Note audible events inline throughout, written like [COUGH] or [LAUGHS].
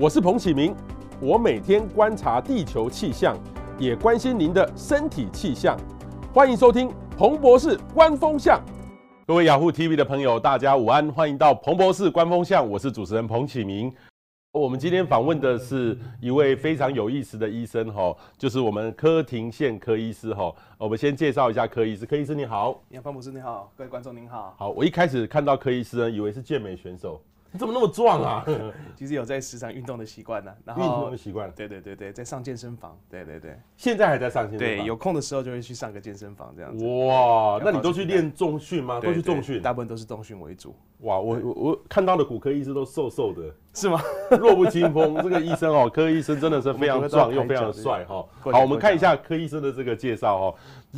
我是彭启明，我每天观察地球气象，也关心您的身体气象。欢迎收听彭博士观风向。各位雅虎 TV 的朋友，大家午安，欢迎到彭博士观风向，我是主持人彭启明。我们今天访问的是一位非常有意思的医生哈，就是我们柯廷宪柯医师哈。我们先介绍一下柯医师，柯医师你好，你好，彭博士你好，各位观众您好。好，我一开始看到柯医师呢，以为是健美选手。你怎么那么壮啊？[LAUGHS] 其实有在时常运动的习惯呢。然后运动的习惯。对对对对，在上健身房。对对对。现在还在上健身房。对，有空的时候就会去上个健身房这样子。哇，那你都去练重训吗？都去重训？大部分都是重训为主。哇，我我我看到的骨科医师都瘦瘦的，是吗？[LAUGHS] 弱不禁风。这个医生哦，柯医生真的是非常壮又非常帅哈。好，我们看一下柯医生的这个介绍哦。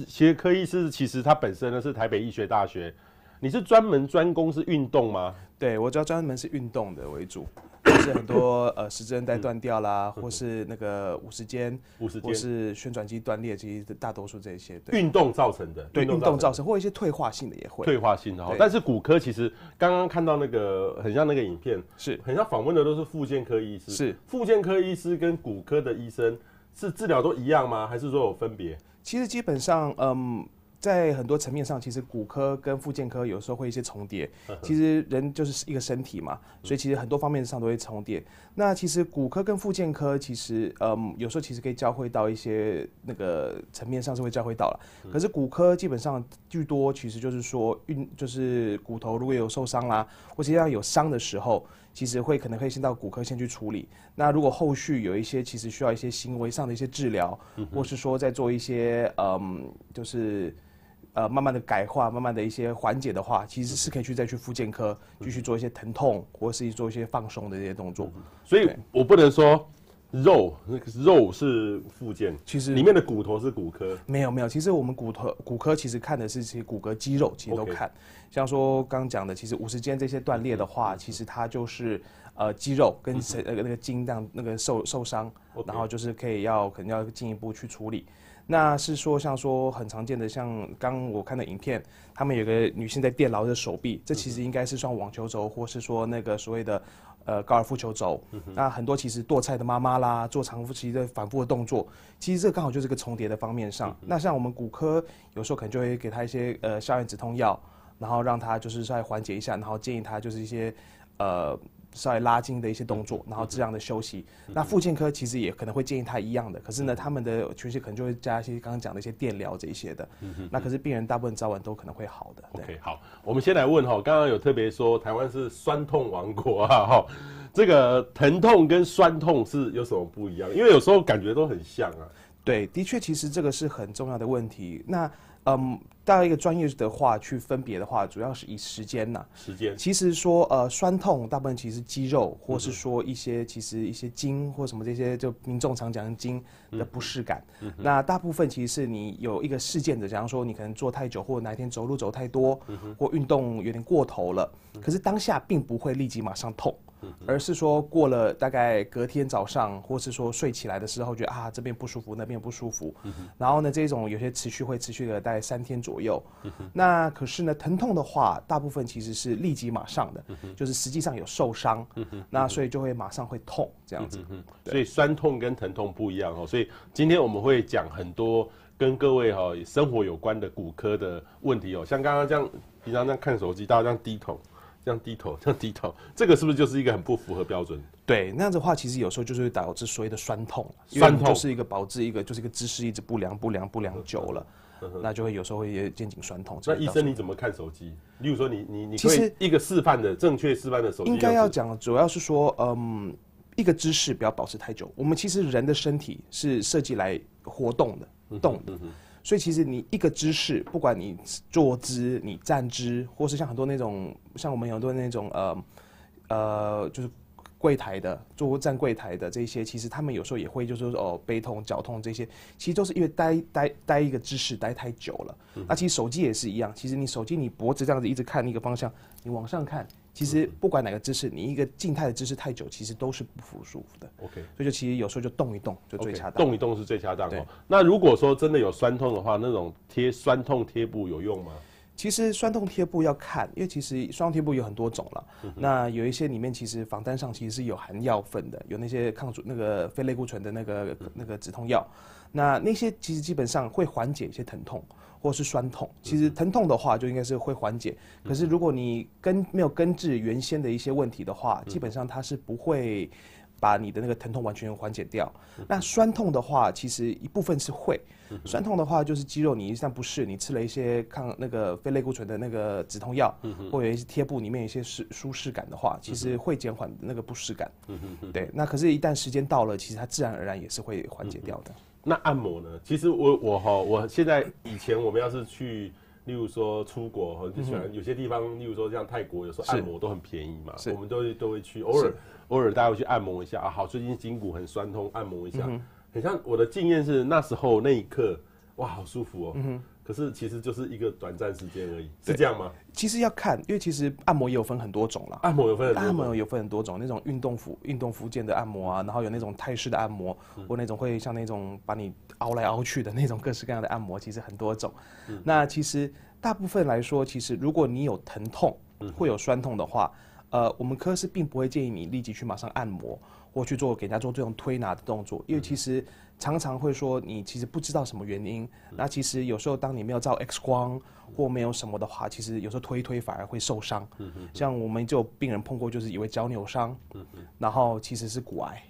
其实柯医师其实他本身呢是台北医学大学。你是专门专攻是运动吗？对，我主要专门是运动的为主，[COUGHS] 就是很多呃十字韧带断掉啦，或是那个五十肩，五十肩，或是旋转肌断裂，其实大多数这些运动造成的，对，运动造成，或一些退化性的也会。退化性的哈，但是骨科其实刚刚看到那个很像那个影片，是很像访问的都是复健科医师，是复健科医师跟骨科的医生是治疗都一样吗？还是说有分别？其实基本上，嗯。在很多层面上，其实骨科跟附件科有时候会一些重叠。其实人就是一个身体嘛，所以其实很多方面上都会重叠。那其实骨科跟附件科其实，嗯，有时候其实可以交汇到一些那个层面上是会交汇到了。可是骨科基本上最多其实就是说运，就是骨头如果有受伤啦，或者要有伤的时候，其实会可能会先到骨科先去处理。那如果后续有一些其实需要一些行为上的一些治疗，或是说在做一些，嗯，就是。呃，慢慢的改化，慢慢的一些缓解的话，其实是可以去再去复健科继续做一些疼痛，或者是做一些放松的这些动作。所以我不能说肉，那个肉是复健，其实里面的骨头是骨科。没有没有，其实我们骨头骨科其实看的是其实骨骼肌肉，其实都看。Okay. 像说刚刚讲的，其实五十肩这些断裂的话，其实它就是呃肌肉跟那个那个筋这样那个受受伤，Okay. 然后就是可以要可能要进一步去处理。那是说，像说很常见的，像刚我看的影片，他们有个女性在电劳的手臂，这其实应该是算网球肘，或是说那个所谓的呃高尔夫球肘。那很多其实剁菜的妈妈啦，做长期其的反复的动作，其实这刚好就是个重叠的方面上。那像我们骨科有时候可能就会给他一些呃消炎止痛药，然后让他就是稍微缓解一下，然后建议他就是一些呃。稍微拉筋的一些动作，然后这样的休息。那复健科其实也可能会建议他一样的，可是呢，他们的确实可能就会加一些刚刚讲的一些电疗这一些的。那可是病人大部分早晚都可能会好的。OK，好，我们先来问哈，刚刚有特别说台湾是酸痛王国啊 [LAUGHS] 哈，这个疼痛跟酸痛是有什么不一样？因为有时候感觉都很像啊。对，的确，其实这个是很重要的问题。那嗯，大概一个专业的话去分别的话，主要是以时间呐。时间。其实说呃酸痛，大部分其实肌肉，或是说一些其实一些筋或什么这些，就民众常讲的筋的不适感。嗯。那大部分其实是你有一个事件的，假如说你可能坐太久，或者哪一天走路走太多，或运动有点过头了，可是当下并不会立即马上痛。而是说过了大概隔天早上，或是说睡起来的时候，觉得啊这边不舒服，那边不舒服，然后呢这种有些持续会持续个大概三天左右。那可是呢疼痛的话，大部分其实是立即马上的，就是实际上有受伤，那所以就会马上会痛这样子。所以酸痛跟疼痛不一样哦。所以今天我们会讲很多跟各位哈生活有关的骨科的问题哦，像刚刚这样平常这样看手机，大家这样低头。这样低头，[LAUGHS] 这样低头，这个是不是就是一个很不符合标准？对，那样子的话，其实有时候就是会导致所谓的酸痛，酸痛就是一个导致一个就是一个姿势一直不良、不良、不良久了，那就会有时候会有肩颈酸痛。那医生你怎么看手机？例如说你你你其实一个示范的正确示范的手机，应该要讲主要是说，嗯，一个姿势不要保持太久。我们其实人的身体是设计来活动的，动的。所以其实你一个姿势，不管你坐姿、你站姿，或是像很多那种，像我们很多那种呃呃，就是柜台的，坐站柜台的这些，其实他们有时候也会就是说哦，背痛、脚痛这些，其实都是因为待待待一个姿势待太久了。那其实手机也是一样，其实你手机你脖子这样子一直看一个方向，你往上看。其实不管哪个姿势，你一个静态的姿势太久，其实都是不舒服的。OK，所以就其实有时候就动一动就最恰当。动一动是最恰当哦。那如果说真的有酸痛的话，那种贴酸痛贴布有用吗？其实酸痛贴布要看，因为其实酸痛贴布有很多种了。嗯、那有一些里面其实防单上其实是有含药粉的，有那些抗那个非类固醇的那个、嗯、那个止痛药。那那些其实基本上会缓解一些疼痛或是酸痛。其实疼痛的话就应该是会缓解，可是如果你根没有根治原先的一些问题的话，基本上它是不会。把你的那个疼痛完全缓解掉。那酸痛的话，其实一部分是会。酸痛的话，就是肌肉你一旦不适，你吃了一些抗那个非类固醇的那个止痛药，或者一些贴布里面有一些舒舒适感的话，其实会减缓那个不适感。对。那可是，一旦时间到了，其实它自然而然也是会缓解掉的。那按摩呢？其实我我哈，我现在以前我们要是去，例如说出国，就喜欢有些地方，例如说像泰国，有时候按摩都很便宜嘛，我们都会都会去，偶尔。偶尔大家会去按摩一下啊，好，最近筋骨很酸痛，按摩一下，嗯、很像我的经验是那时候那一刻，哇，好舒服哦。嗯、可是其实就是一个短暂时间而已，是这样吗？其实要看，因为其实按摩也有分很多种啦。按摩有分很多种，按摩有分很多种，那种运动服运动服件的按摩啊，然后有那种泰式的按摩，嗯、或那种会像那种把你凹来凹去的那种各式各样的按摩，其实很多种。嗯、那其实大部分来说，其实如果你有疼痛，会有酸痛的话。呃，我们科是并不会建议你立即去马上按摩或去做给人家做这种推拿的动作，因为其实常常会说你其实不知道什么原因。那其实有时候当你没有照 X 光或没有什么的话，其实有时候推一推反而会受伤。像我们就有病人碰过，就是以为脚扭伤，然后其实是骨癌，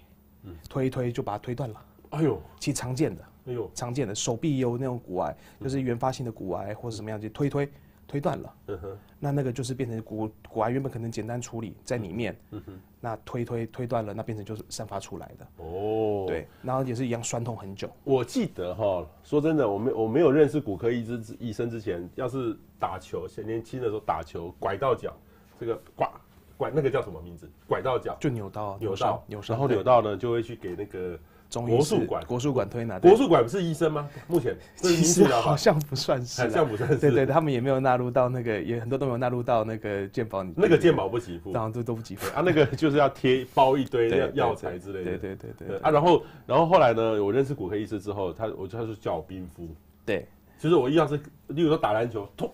推一推就把它推断了。哎呦，其实常见的，哎呦，常见的手臂有那种骨癌，就是原发性的骨癌或者什么样，就推一推。推断了，嗯哼，那那个就是变成骨骨癌，原本可能简单处理在里面，嗯哼，那推推推断了，那变成就是散发出来的，哦，对，然后也是一样酸痛很久。我记得哈，说真的，我没我没有认识骨科医之医生之前，要是打球，年年轻的时候打球拐到脚，这个拐拐那个叫什么名字？拐到脚就扭到扭到扭，然后扭到呢就会去给那个。国术馆，国术馆推拿，国术馆不是医生吗？目前 [LAUGHS] 其实好像不算是，好像不算是。对对，他们也没有纳入到那个，也很多都没有纳入到那个健保里。那个健保不给付，当然都都不给付啊。那个就是要贴包一堆药材之类的。对对对对啊，然后然后后来呢，我认识骨科医师之后，他我他就叫我冰敷。对，其实我一样是，例如说打篮球，痛。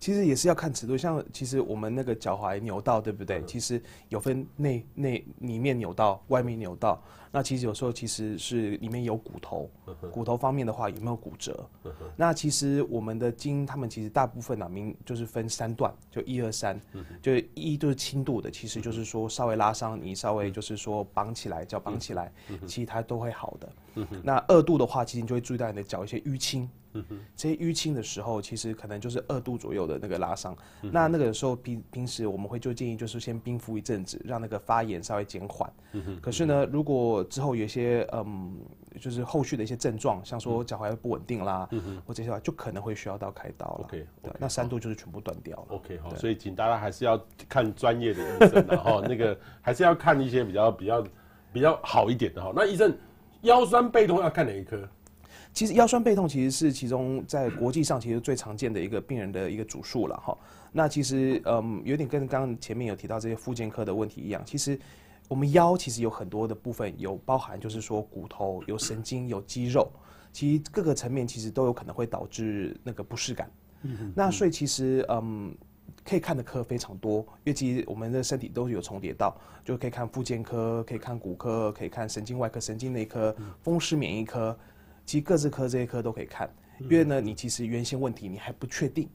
其实也是要看尺度，像其实我们那个脚踝扭到，对不对？其实有分内内里面扭到，外面扭到。那其实有时候其实是里面有骨头，骨头方面的话有没有骨折？那其实我们的筋，他们其实大部分啊，明就是分三段，就一二三，就一就是轻度的，其实就是说稍微拉伤，你稍微就是说绑起来，脚绑起来，其实它都会好的。那二度的话，其实你就会注意到你的脚一些淤青。这些淤青的时候，其实可能就是二度左右的那个拉伤。嗯、那那个时候平平时我们会就建议就是先冰敷一阵子，让那个发炎稍微减缓。嗯。可是呢，如果之后有一些嗯，就是后续的一些症状，像说脚踝不稳定啦，嗯哼，或这些话，就可能会需要到开刀了。OK，对，okay, 那三度就是全部断掉了。OK，好，所以请大家还是要看专业的医生，[LAUGHS] 然后那个还是要看一些比较比较比较好一点的哈。那医生腰酸背痛要看哪一科？其实腰酸背痛其实是其中在国际上其实最常见的一个病人的一个主诉了哈。那其实嗯，有点跟刚刚前面有提到这些附件科的问题一样，其实我们腰其实有很多的部分有包含，就是说骨头、有神经、有肌肉，其实各个层面其实都有可能会导致那个不适感。嗯。那所以其实嗯，可以看的科非常多，因为其实我们的身体都有重叠到，就可以看复健科，可以看骨科，可以看神经外科、神经内科、风湿免疫科。其实各自科这些科都可以看，因为呢，你其实原先问题你还不确定，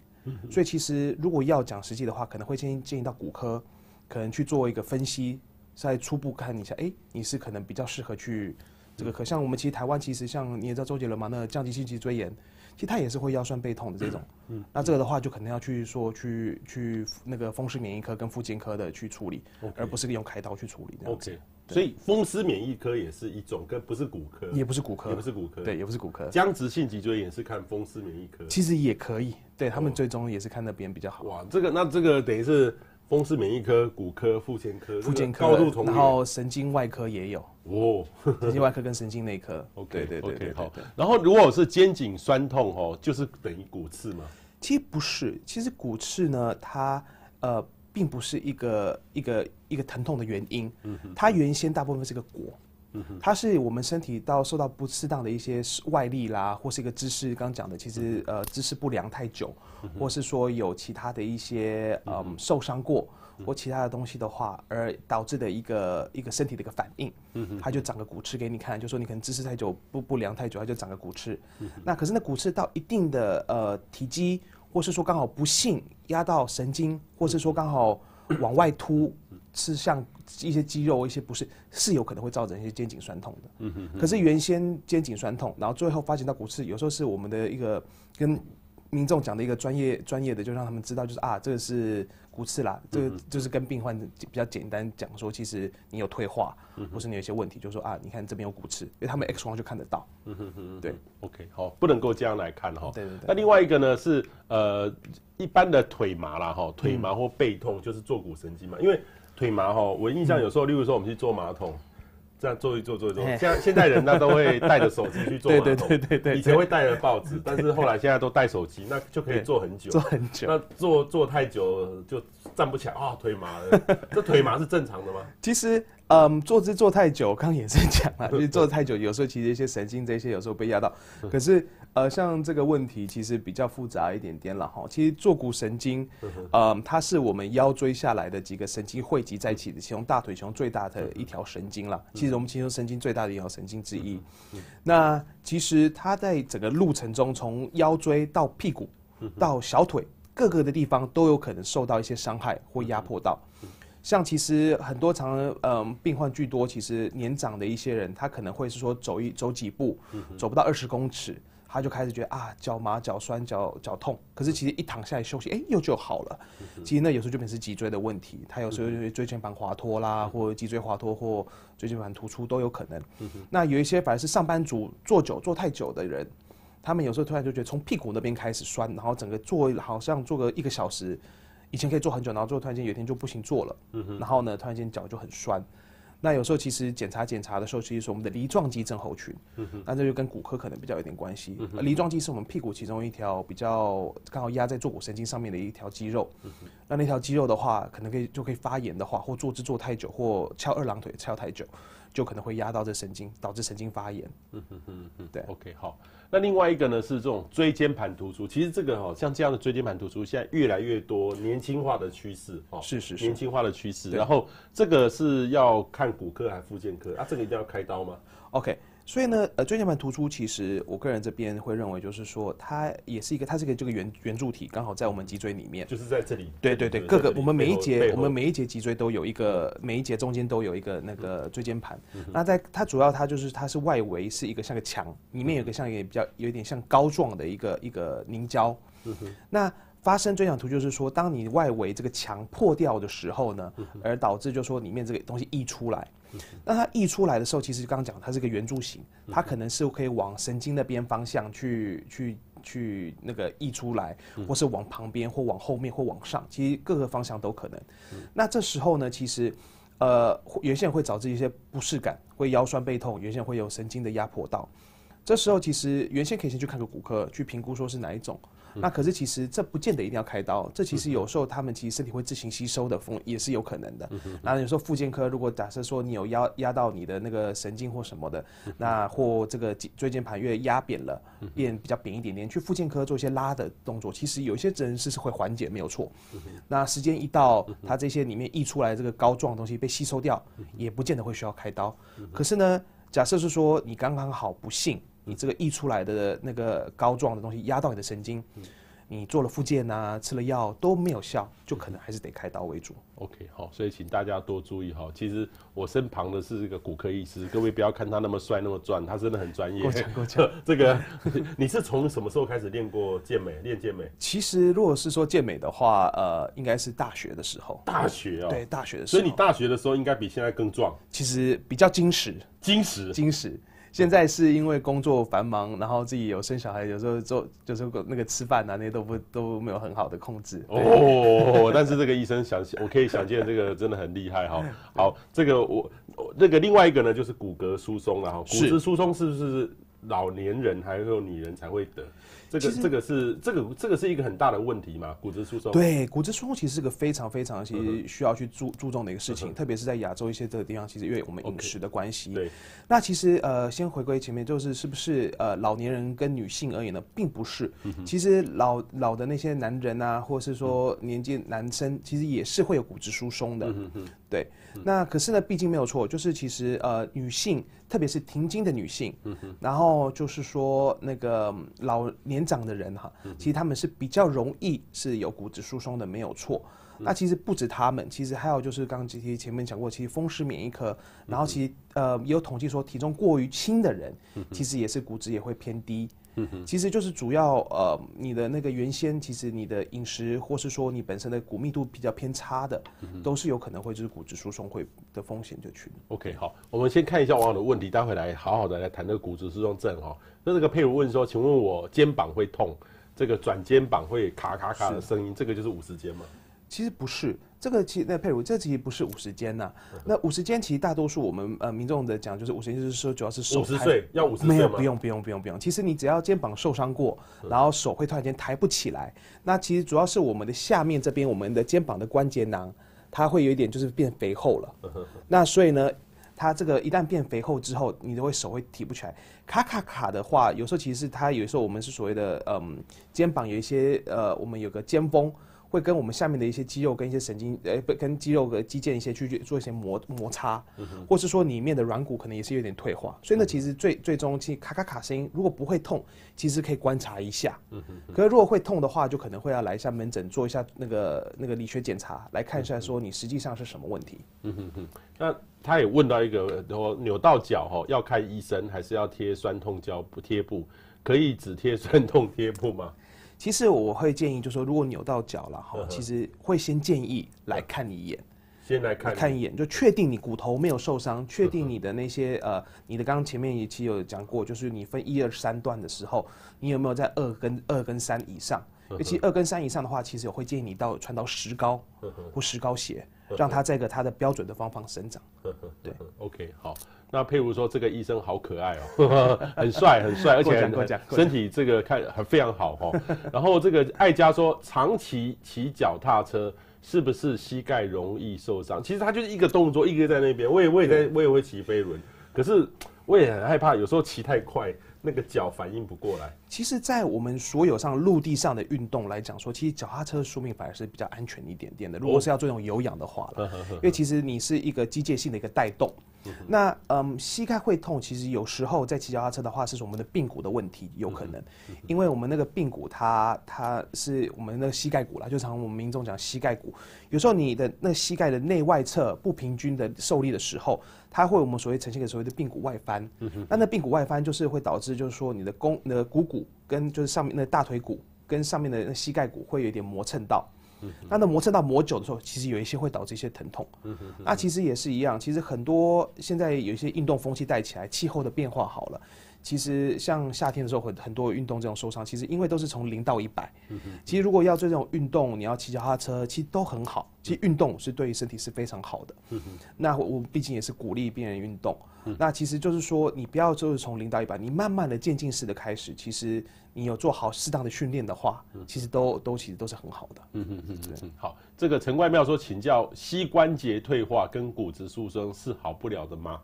所以其实如果要讲实际的话，可能会建议建议到骨科，可能去做一个分析，再初步看一下，哎，你是可能比较适合去这个科。像我们其实台湾其实像你也知道周杰伦嘛，那个降低性脊椎炎，其实他也是会腰酸背痛的这种，嗯。那这个的话就可能要去说去去那个风湿免疫科跟复健科的去处理，而不是用开刀去处理这样子。所以风湿免疫科也是一种，跟不是骨科，也不是骨科，也不是骨科，对，也不是骨科。僵直性脊椎炎是看风湿免疫科，其实也可以，对他们最终也是看那边比较好。哇，这个那这个等于是风湿免疫科、骨科、复健科、妇产科高度重叠，然后神经外科也有哦，神经外科跟神经内科。[LAUGHS] OK，对对对，好。然后如果是肩颈酸痛哦，就是等于骨刺吗？其实不是，其实骨刺呢，它呃。并不是一个一个一个疼痛的原因，它原先大部分是个果，它是我们身体到受到不适当的一些外力啦，或是一个姿势，刚刚讲的，其实呃姿势不良太久，或是说有其他的一些嗯受伤过或其他的东西的话，而导致的一个一个身体的一个反应，它就长个骨刺给你看，就说你可能姿势太久不不良太久，它就长个骨刺。那可是那骨刺到一定的呃体积，或是说刚好不幸压到神经，或是说刚好往外凸。是像一些肌肉，一些不是，是有可能会造成一些肩颈酸痛的。嗯哼。可是原先肩颈酸痛，然后最后发展到骨刺，有时候是我们的一个跟民众讲的一个专业专业的，就让他们知道，就是啊，这个是骨刺啦。这个就是跟病患比较简单讲说，其实你有退化，或是你有一些问题，就是说啊，你看这边有骨刺，因为他们 X 光就看得到。嗯哼哼。对，OK，好，不能够这样来看哈。对对对。那另外一个呢是呃一般的腿麻啦哈，腿麻或背痛就是坐骨神经嘛，因为。腿麻哈，我印象有时候，例如说我们去坐马桶，这样坐一坐坐一坐，现在现代人那都会带着手机去坐马桶，[LAUGHS] 对对对对对，以前会带着报纸，但是后来现在都带手机，那就可以坐很久，坐很久，那坐坐太久就站不起来啊，腿麻了，这腿麻是正常的吗？[LAUGHS] 其实。嗯，坐姿坐太久，刚刚也是讲了，[LAUGHS] 就是坐太久，有时候其实一些神经这些有时候被压到。[LAUGHS] 可是，呃，像这个问题其实比较复杂一点点了哈。其实坐骨神经，嗯，[LAUGHS] 它是我们腰椎下来的几个神经汇集在一起的，其中大腿其中最大的一条神经了。其实我们其中神经最大的一条神经之一。那其实它在整个路程中，从腰椎到屁股到小腿各个的地方都有可能受到一些伤害或压迫到。像其实很多常嗯病患居多，其实年长的一些人，他可能会是说走一走几步，走不到二十公尺，他就开始觉得啊脚麻、脚酸、脚脚痛。可是其实一躺下来休息，哎，又就好了。其实那有时候就变成是脊椎的问题，他有时候就是椎间盘滑脱啦，或脊椎滑脱或椎间盘突出都有可能。那有一些反而是上班族坐久坐太久的人，他们有时候突然就觉得从屁股那边开始酸，然后整个坐好像坐个一个小时。以前可以坐很久，然后最后突然间有一天就不行坐了，然后呢，突然间脚就很酸。那有时候其实检查检查的时候，其实是我们的梨状肌症候群，那这就跟骨科可能比较有点关系。梨状肌是我们屁股其中一条比较刚好压在坐骨神经上面的一条肌肉，那那条肌肉的话，可能可以就可以发炎的话，或坐姿坐太久，或翘二郎腿翘太久。就可能会压到这神经，导致神经发炎。嗯嗯嗯嗯，对。OK，好。那另外一个呢是这种椎间盘突出，其实这个哈，像这样的椎间盘突出，现在越来越多年轻化的趋势。哦，是是是，年轻化的趋势。然后这个是要看骨科还是复健科啊？这个一定要开刀吗？OK。所以呢，呃，椎间盘突出其实我个人这边会认为，就是说它也是一个，它是一个这个圆圆柱体，刚好在我们脊椎里面，就是在这里。对对对，各个我们每一节我们每一节脊椎都有一个，每一节中间都有一个那个椎间盘。那在它主要它就是它是外围是一个像个墙，里面有个像一个比较有一点像膏状的一个一个凝胶。那发生椎间盘突出就是说，当你外围这个墙破掉的时候呢，而导致就是说里面这个东西溢出来。那它溢出来的时候，其实刚刚讲它是个圆柱形，它可能是可以往神经那边方向去去去那个溢出来，或是往旁边或往后面或往上，其实各个方向都可能。那这时候呢，其实呃，原先会导致一些不适感，会腰酸背痛，原先会有神经的压迫到。这时候其实原先可以先去看个骨科，去评估说是哪一种。那可是其实这不见得一定要开刀，这其实有时候他们其实身体会自行吸收的风也是有可能的。然后有时候复健科如果假设说你有压压到你的那个神经或什么的，那或这个椎间盘越压扁了，变比较扁一点点，去复健科做一些拉的动作，其实有一些人是是会缓解没有错。那时间一到，它这些里面溢出来这个膏状的东西被吸收掉，也不见得会需要开刀。可是呢，假设是说你刚刚好不幸。你这个溢出来的那个膏状的东西压到你的神经，你做了复健啊，吃了药都没有效，就可能还是得开刀为主。OK，好，所以请大家多注意哈。其实我身旁的是这个骨科医师，各位不要看他那么帅那么壮，他真的很专业。过奖过奖。[LAUGHS] 这个你是从什么时候开始练过健美？练健美？其实如果是说健美的话，呃，应该是大学的时候。大学啊？对，大学的时候。所以你大学的时候应该比现在更壮。其实比较精实。精实。精实。现在是因为工作繁忙，然后自己有生小孩，有时候做就是那个吃饭啊，那些都不都没有很好的控制。哦，但是这个医生想，我可以想见这个真的很厉害哈。[LAUGHS] 好，这个我那个另外一个呢，就是骨骼疏松了哈。骨质疏松是不是老年人还有女人才会得？这个这个是这个这个是一个很大的问题嘛？骨质疏松。对，骨质疏松其实是个非常非常其实需要去注注重的一个事情，特别是在亚洲一些这个地方，其实因为我们饮食的关系。对。那其实呃，先回归前面，就是是不是呃老年人跟女性而言呢，并不是。其实老老的那些男人啊，或者是说年纪男生，其实也是会有骨质疏松的。嗯嗯。对。那可是呢，毕竟没有错，就是其实呃女性，特别是停经的女性，嗯哼然后就是说那个老年。年长的人哈，其实他们是比较容易是有骨质疏松的，没有错。那其实不止他们，其实还有就是刚刚其实前面讲过，其实风湿免疫科，然后其实呃也有统计说，体重过于轻的人，其实也是骨质也会偏低。其实就是主要呃你的那个原先其实你的饮食或是说你本身的骨密度比较偏差的，都是有可能会就是骨质疏松会的风险就去。OK，好，我们先看一下网友的问题，待会来好好的来谈这个骨质疏松症哈。那这个佩如问说，请问我肩膀会痛，这个转肩膀会卡卡卡的声音，这个就是五十肩吗？其实不是，这个其实那佩如，这其实不是五十肩呐。那五十肩其实大多数我们呃民众的讲就是五十肩，就是说主要是手。五十岁要五十岁？没有，不用不用不用不用。其实你只要肩膀受伤过，然后手会突然间抬不起来，那其实主要是我们的下面这边，我们的肩膀的关节囊，它会有一点就是变肥厚了。那所以呢，它这个一旦变肥厚之后，你都会手会提不起来。卡卡卡的话，有时候其实它有时候我们是所谓的嗯肩膀有一些呃我们有个肩峰。会跟我们下面的一些肌肉跟一些神经，呃，不，跟肌肉和肌腱一些去做一些摩摩擦，或是说里面的软骨可能也是有点退化，所以呢，其实最最终其实卡卡卡声音，如果不会痛，其实可以观察一下。可是如果会痛的话，就可能会要来一下门诊做一下那个那个理学检查，来看一下说你实际上是什么问题。嗯哼哼。那他也问到一个，说扭到脚哈，要看医生还是要贴酸痛胶不贴布？可以只贴酸痛贴布吗？其实我会建议，就是说，如果扭到脚了哈，其实会先建议来看你一眼，先来看看一眼，就确定你骨头没有受伤，确定你的那些呃，你的刚刚前面一期有讲过，就是你分一二三段的时候，你有没有在二跟二跟三以上？尤其二跟三以上的话，其实我会建议你到穿到石膏或石膏鞋，让它在一个它的标准的方方生长。对，OK，好。那譬如说，这个医生好可爱哦，[LAUGHS] 很帅很帅，而且很身体这个看很非常好哦。然后这个爱家说，长期骑脚踏车是不是膝盖容易受伤？其实他就是一个动作，一个在那边。我也我也在，我也会骑飞轮，可是我也很害怕，有时候骑太快。那个脚反应不过来。其实，在我们所有上陆地上的运动来讲，说其实脚踏车的寿命反而是比较安全一点点的。如果是要做这种有氧的话了，因为其实你是一个机械性的一个带动。那嗯，膝盖会痛，其实有时候在骑脚踏车的话，是我们的髌骨的问题有可能，因为我们那个髌骨它它是我们那个膝盖骨啦，就常我们民众讲膝盖骨，有时候你的那膝盖的内外侧不平均的受力的时候。它会我们所谓呈现的所谓的髌骨外翻，嗯、哼那那髌骨外翻就是会导致，就是说你的肱、那个股骨跟就是上面那大腿骨跟上面的那膝盖骨会有点磨蹭到，嗯、那那磨蹭到磨久的时候，其实有一些会导致一些疼痛。嗯、哼那其实也是一样，其实很多现在有一些运动风气带起来，气候的变化好了。其实像夏天的时候，很很多运动这种受伤，其实因为都是从零到一百。其实如果要做这种运动，你要骑脚踏车，其实都很好。其实运动是对于身体是非常好的。那我毕竟也是鼓励病人运动。那其实就是说，你不要就是从零到一百，你慢慢的渐进式的开始。其实你有做好适当的训练的话，其实都都其实都是很好的。嗯嗯嗯嗯。好，这个陈冠妙说，请教膝关节退化跟骨质疏松是好不了的吗？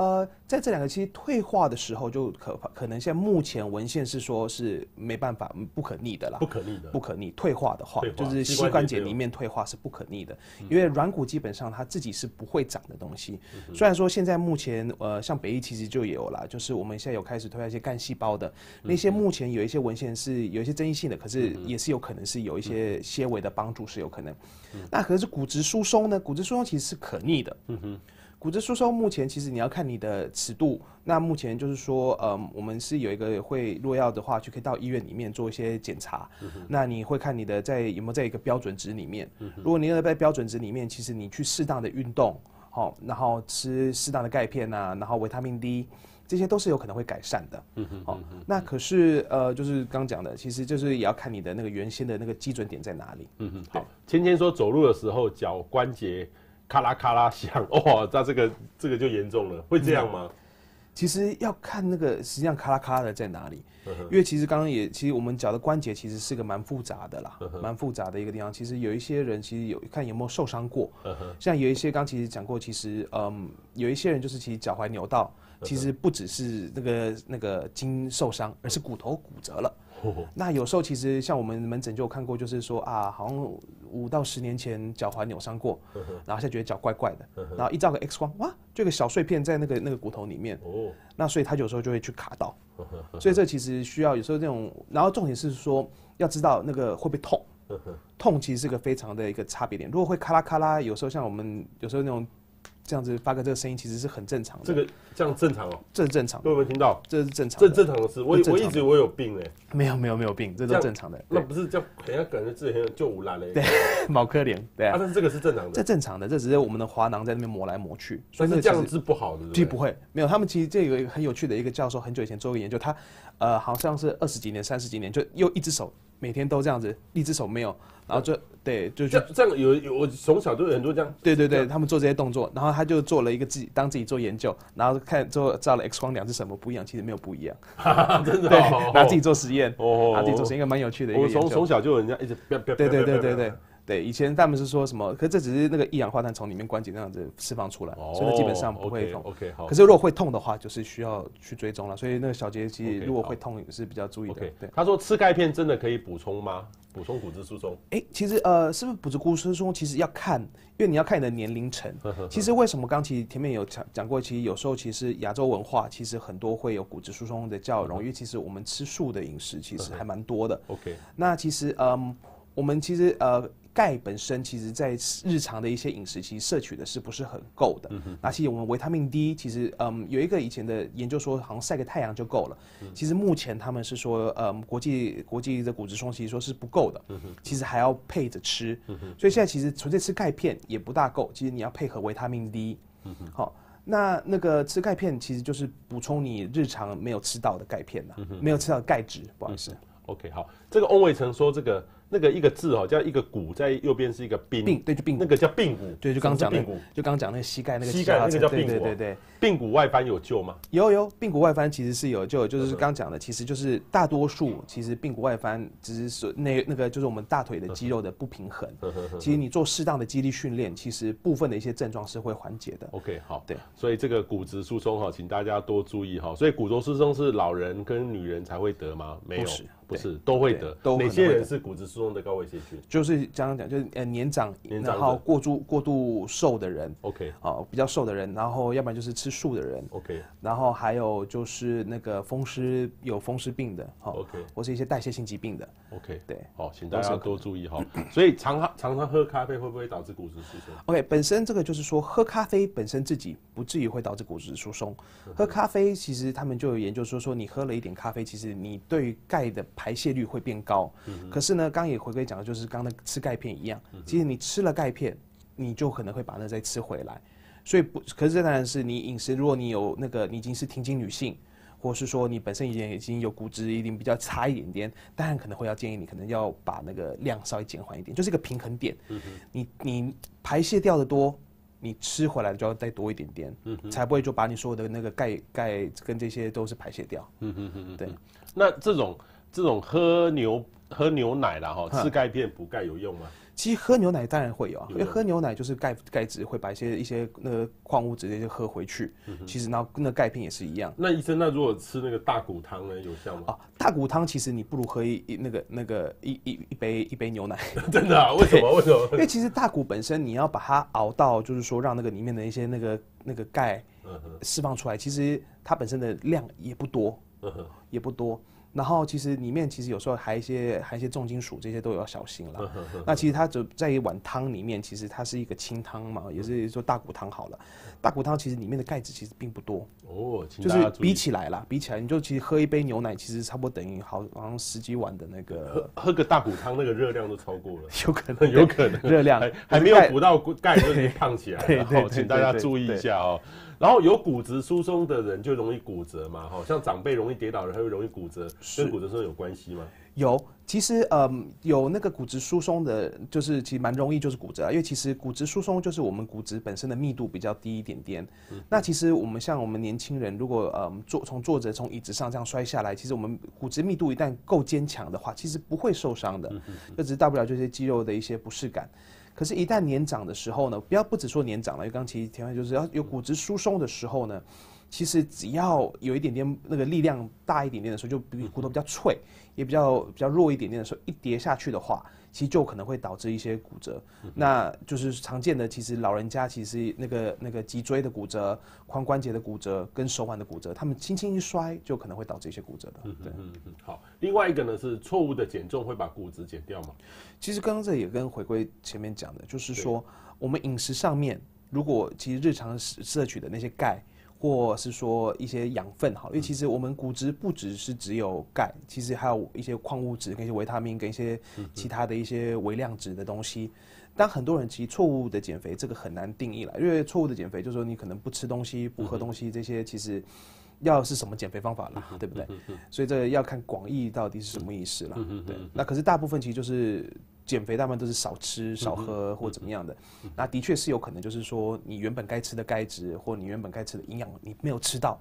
呃，在这两个其实退化的时候，就可可能现在目前文献是说是没办法不可逆的啦，不可逆的，不可逆退化的话，就是膝关节里面退化是不可逆的，因为软骨基本上它自己是不会长的东西。嗯、虽然说现在目前呃，像北医其实就有了，就是我们现在有开始退化一些干细胞的、那些，目前有一些文献是有一些争议性的，可是也是有可能是有一些些微的帮助是有可能。嗯、那可是骨质疏松呢？骨质疏松其实是可逆的。嗯哼。骨质疏松目前其实你要看你的尺度，那目前就是说，嗯，我们是有一个会若要的话，就可以到医院里面做一些检查。嗯、那你会看你的在有没有在一个标准值里面。嗯、如果你在标准值里面，其实你去适当的运动，好，然后吃适当的钙片啊，然后维他命 D，这些都是有可能会改善的。嗯哼，好，那可是呃，就是刚讲的，其实就是也要看你的那个原先的那个基准点在哪里。嗯哼，好，芊芊说走路的时候脚关节。咔啦咔啦响，哦，那这个这个就严重了，会这样吗？嗯其实要看那个实际上咔啦咔啦的在哪里，因为其实刚刚也，其实我们脚的关节其实是个蛮复杂的啦，蛮复杂的一个地方。其实有一些人其实有看有没有受伤过，像有一些刚其实讲过，其实嗯，有一些人就是其实脚踝扭到，其实不只是那个那个筋受伤，而是骨头骨折了。那有时候其实像我们门诊就有看过，就是说啊，好像五到十年前脚踝扭伤过，然后现在觉得脚怪怪的，然后一照个 X 光，哇，就有个小碎片在那个那个骨头里面。哦，那所以他有时候就会去卡到，[LAUGHS] 所以这其实需要有时候这种，然后重点是说要知道那个会不会痛，痛其实是个非常的一个差别点。如果会咔啦咔啦，有时候像我们有时候那种。这样子发个这个声音其实是很正常的。这个这样正常哦，这是正常。各位有没有听到？这是正常。这正常的事，我我一直我有病哎。没有没有没有病，这都正常的。那不是这样，好像感觉自己很就无赖嘞。对，[LAUGHS] 毛可怜。对啊。但是这个是正常的。这正常的，这只是我们的滑囊在那边磨来磨去。所以这样子是不好的。其实不会，没有。他们其实这有一个很有趣的一个教授，很久以前做过研究，他呃好像是二十几年、三十几年，就用一只手每天都这样子，一只手没有。然后就对，就这这样有有，我从小就有很多这样。对对对，他们做这些动作，然后他就做了一个自己当自己做研究，然后看做照了 X 光，两只什么不一样？其实没有不一样，[LAUGHS] 真的。对，拿自己做实验，拿自己做实验，蛮有趣的。我从从小就有人家一直对对对对对。对，以前他们是说什么？可是这只是那个一氧化碳从里面关节那样子释放出来，所以基本上不会痛。OK，好。可是如果会痛的话，就是需要去追踪了。所以那个小杰其实如果会痛也是比较注意的。对，他说吃钙片真的可以补充吗？补充骨质疏松？哎，其实呃，是不是补骨质疏松？其实要看，因为你要看你的年龄层。其实为什么刚其实前面有讲讲过？其实有时候其实亚洲文化其实很多会有骨质疏松的较容易，因为其实我们吃素的饮食其实还蛮多的。OK，那其实嗯，我们其实呃。钙本身其实，在日常的一些饮食，其实摄取的是不是很够的？嗯哼。那其实我们维他命 D，其实嗯，有一个以前的研究说，好像晒个太阳就够了。嗯。其实目前他们是说，嗯，国际国际的骨质疏松其实说是不够的。嗯哼。其实还要配着吃。嗯哼。所以现在其实纯粹吃钙片也不大够，其实你要配合维他命 D。嗯哼。好，那那个吃钙片其实就是补充你日常没有吃到的钙片呐，嗯。没有吃到钙质，不好意思。OK，好，这个翁伟成说这个。那个一个字哦，叫一个骨，在右边是一个髌，髌对，就髌，那个叫髌骨，对，就刚刚讲髌骨，就刚刚讲那个膝盖那个膝盖那个叫髌骨，对对对，髌骨外翻有救吗？有有，髌骨外翻其实是有救，就是刚刚讲的，其实就是大多数其实髌骨外翻只是说那那个就是我们大腿的肌肉的不平衡，[LAUGHS] 其实你做适当的肌力训练，其实部分的一些症状是会缓解的。OK，好，对，所以这个骨质疏松哈，请大家多注意哈。所以骨质疏松是老人跟女人才会得吗？没有。不是都会得，都哪些人是骨质疏松的高危险群？就是刚刚讲，就是呃年长，然后过度过度瘦的人，OK，哦比较瘦的人，然后要不然就是吃素的人，OK，然后还有就是那个风湿有风湿病的，好，OK，或是一些代谢性疾病的，OK，对，好，请大家多注意哈。所以常常常喝咖啡会不会导致骨质疏松？OK，本身这个就是说喝咖啡本身自己不至于会导致骨质疏松。喝咖啡其实他们就有研究说说你喝了一点咖啡，其实你对钙的排泄率会变高，可是呢，刚也回归讲的就是刚刚吃钙片一样，其实你吃了钙片，你就可能会把那再吃回来，所以不，可是这当然是你饮食，如果你有那个你已经是停经女性，或是说你本身已经已经有骨质一定比较差一点点，当然可能会要建议你可能要把那个量稍微减缓一点，就是一个平衡点，你你排泄掉的多，你吃回来就要再多一点点，才不会就把你所有的那个钙钙跟这些都是排泄掉。嗯嗯，对，那这种。这种喝牛喝牛奶啦，哈，吃钙片补钙有用吗？其实喝牛奶当然会有啊，因为喝牛奶就是钙钙质会把一些一些那个矿物质那些喝回去。其实然后跟那钙片也是一样。那医生，那如果吃那个大骨汤呢，有效吗？啊，大骨汤其实你不如喝一那个那个一一一杯一杯牛奶。[LAUGHS] 真的啊？为什么？为什么？因为其实大骨本身你要把它熬到，就是说让那个里面的一些那个那个钙释放出来，其实它本身的量也不多，也不多。然后其实里面其实有时候还一些还一些重金属，这些都要小心了。那其实它就在一碗汤里面，其实它是一个清汤嘛，也是说大骨汤好了。大骨汤其实里面的钙质其实并不多哦，就是比起来啦，比起来你就其实喝一杯牛奶，其实差不多等于好好像十几碗的那个。喝喝个大骨汤，那个热量都超过了。[LAUGHS] 有可能，[LAUGHS] 有可能热量还还没有补到钙就已经 [LAUGHS] 胖起来了。好，请大家注意一下哦。然后有骨质疏松的人就容易骨折嘛，好像长辈容易跌倒人，还会容易骨折。跟骨质疏松有关系吗？有，其实嗯，有那个骨质疏松的，就是其实蛮容易就是骨折啊，因为其实骨质疏松就是我们骨质本身的密度比较低一点点。嗯、那其实我们像我们年轻人，如果嗯坐从坐着从椅子上这样摔下来，其实我们骨质密度一旦够坚强的话，其实不会受伤的，就、嗯、只是大不了就是肌肉的一些不适感。可是，一旦年长的时候呢，不要不只说年长了，因为刚刚其实提到就是要有骨质疏松的时候呢。其实只要有一点点那个力量大一点点的时候，就比骨头比较脆，也比较比较弱一点点的时候，一跌下去的话，其实就可能会导致一些骨折。那就是常见的，其实老人家其实那个那个脊椎的骨折、髋关节的骨折跟手腕的骨折，他们轻轻一摔就可能会导致一些骨折的。对，嗯嗯，好。另外一个呢是错误的减重会把骨质减掉吗？其实刚刚这也跟回归前面讲的，就是说我们饮食上面，如果其实日常摄取的那些钙。或是说一些养分哈，因为其实我们骨质不只是只有钙，其实还有一些矿物质跟一些维他命跟一些其他的一些微量质的东西。但很多人其实错误的减肥，这个很难定义了，因为错误的减肥就是说你可能不吃东西、不喝东西，这些其实要是什么减肥方法啦，对不对？所以这要看广义到底是什么意思了。对，那可是大部分其实就是。减肥大部分都是少吃少喝或怎么样的，那的确是有可能，就是说你原本该吃的钙质或你原本该吃的营养你没有吃到，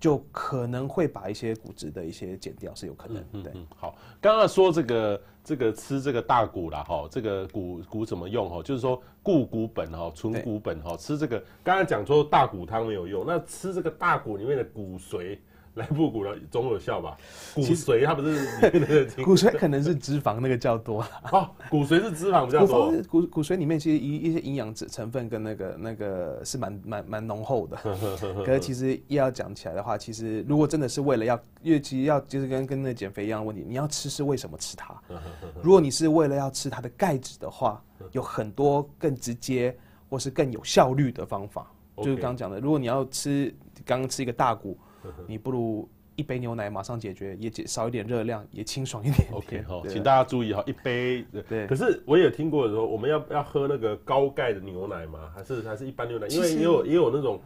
就可能会把一些骨质的一些减掉，是有可能。对，好，刚刚说这个这个吃这个大骨啦，哈，这个骨骨怎么用哈？就是说固骨本哈，存骨本哈，吃这个刚刚讲说大骨汤没有用，那吃这个大骨里面的骨髓。来补骨了总有效吧？骨髓它不是骨髓可能是脂肪那个较多哦，骨髓是脂肪比较多。骨骨髓里面其实一一些营养成成分跟那个那个是蛮蛮蛮浓厚的。[LAUGHS] 可是其实要讲起来的话，其实如果真的是为了要，因为其实要就是跟跟那减肥一样的问题，你要吃是为什么吃它？[LAUGHS] 如果你是为了要吃它的钙质的话，有很多更直接或是更有效率的方法。就是刚刚讲的，如果你要吃刚刚吃一个大骨。[LAUGHS] 你不如一杯牛奶马上解决，也少一点热量，也清爽一点点。OK 好，请大家注意哈，一杯。对。可是我也听过说，我们要要喝那个高钙的牛奶吗？还是还是一般牛奶？因为也有也有那种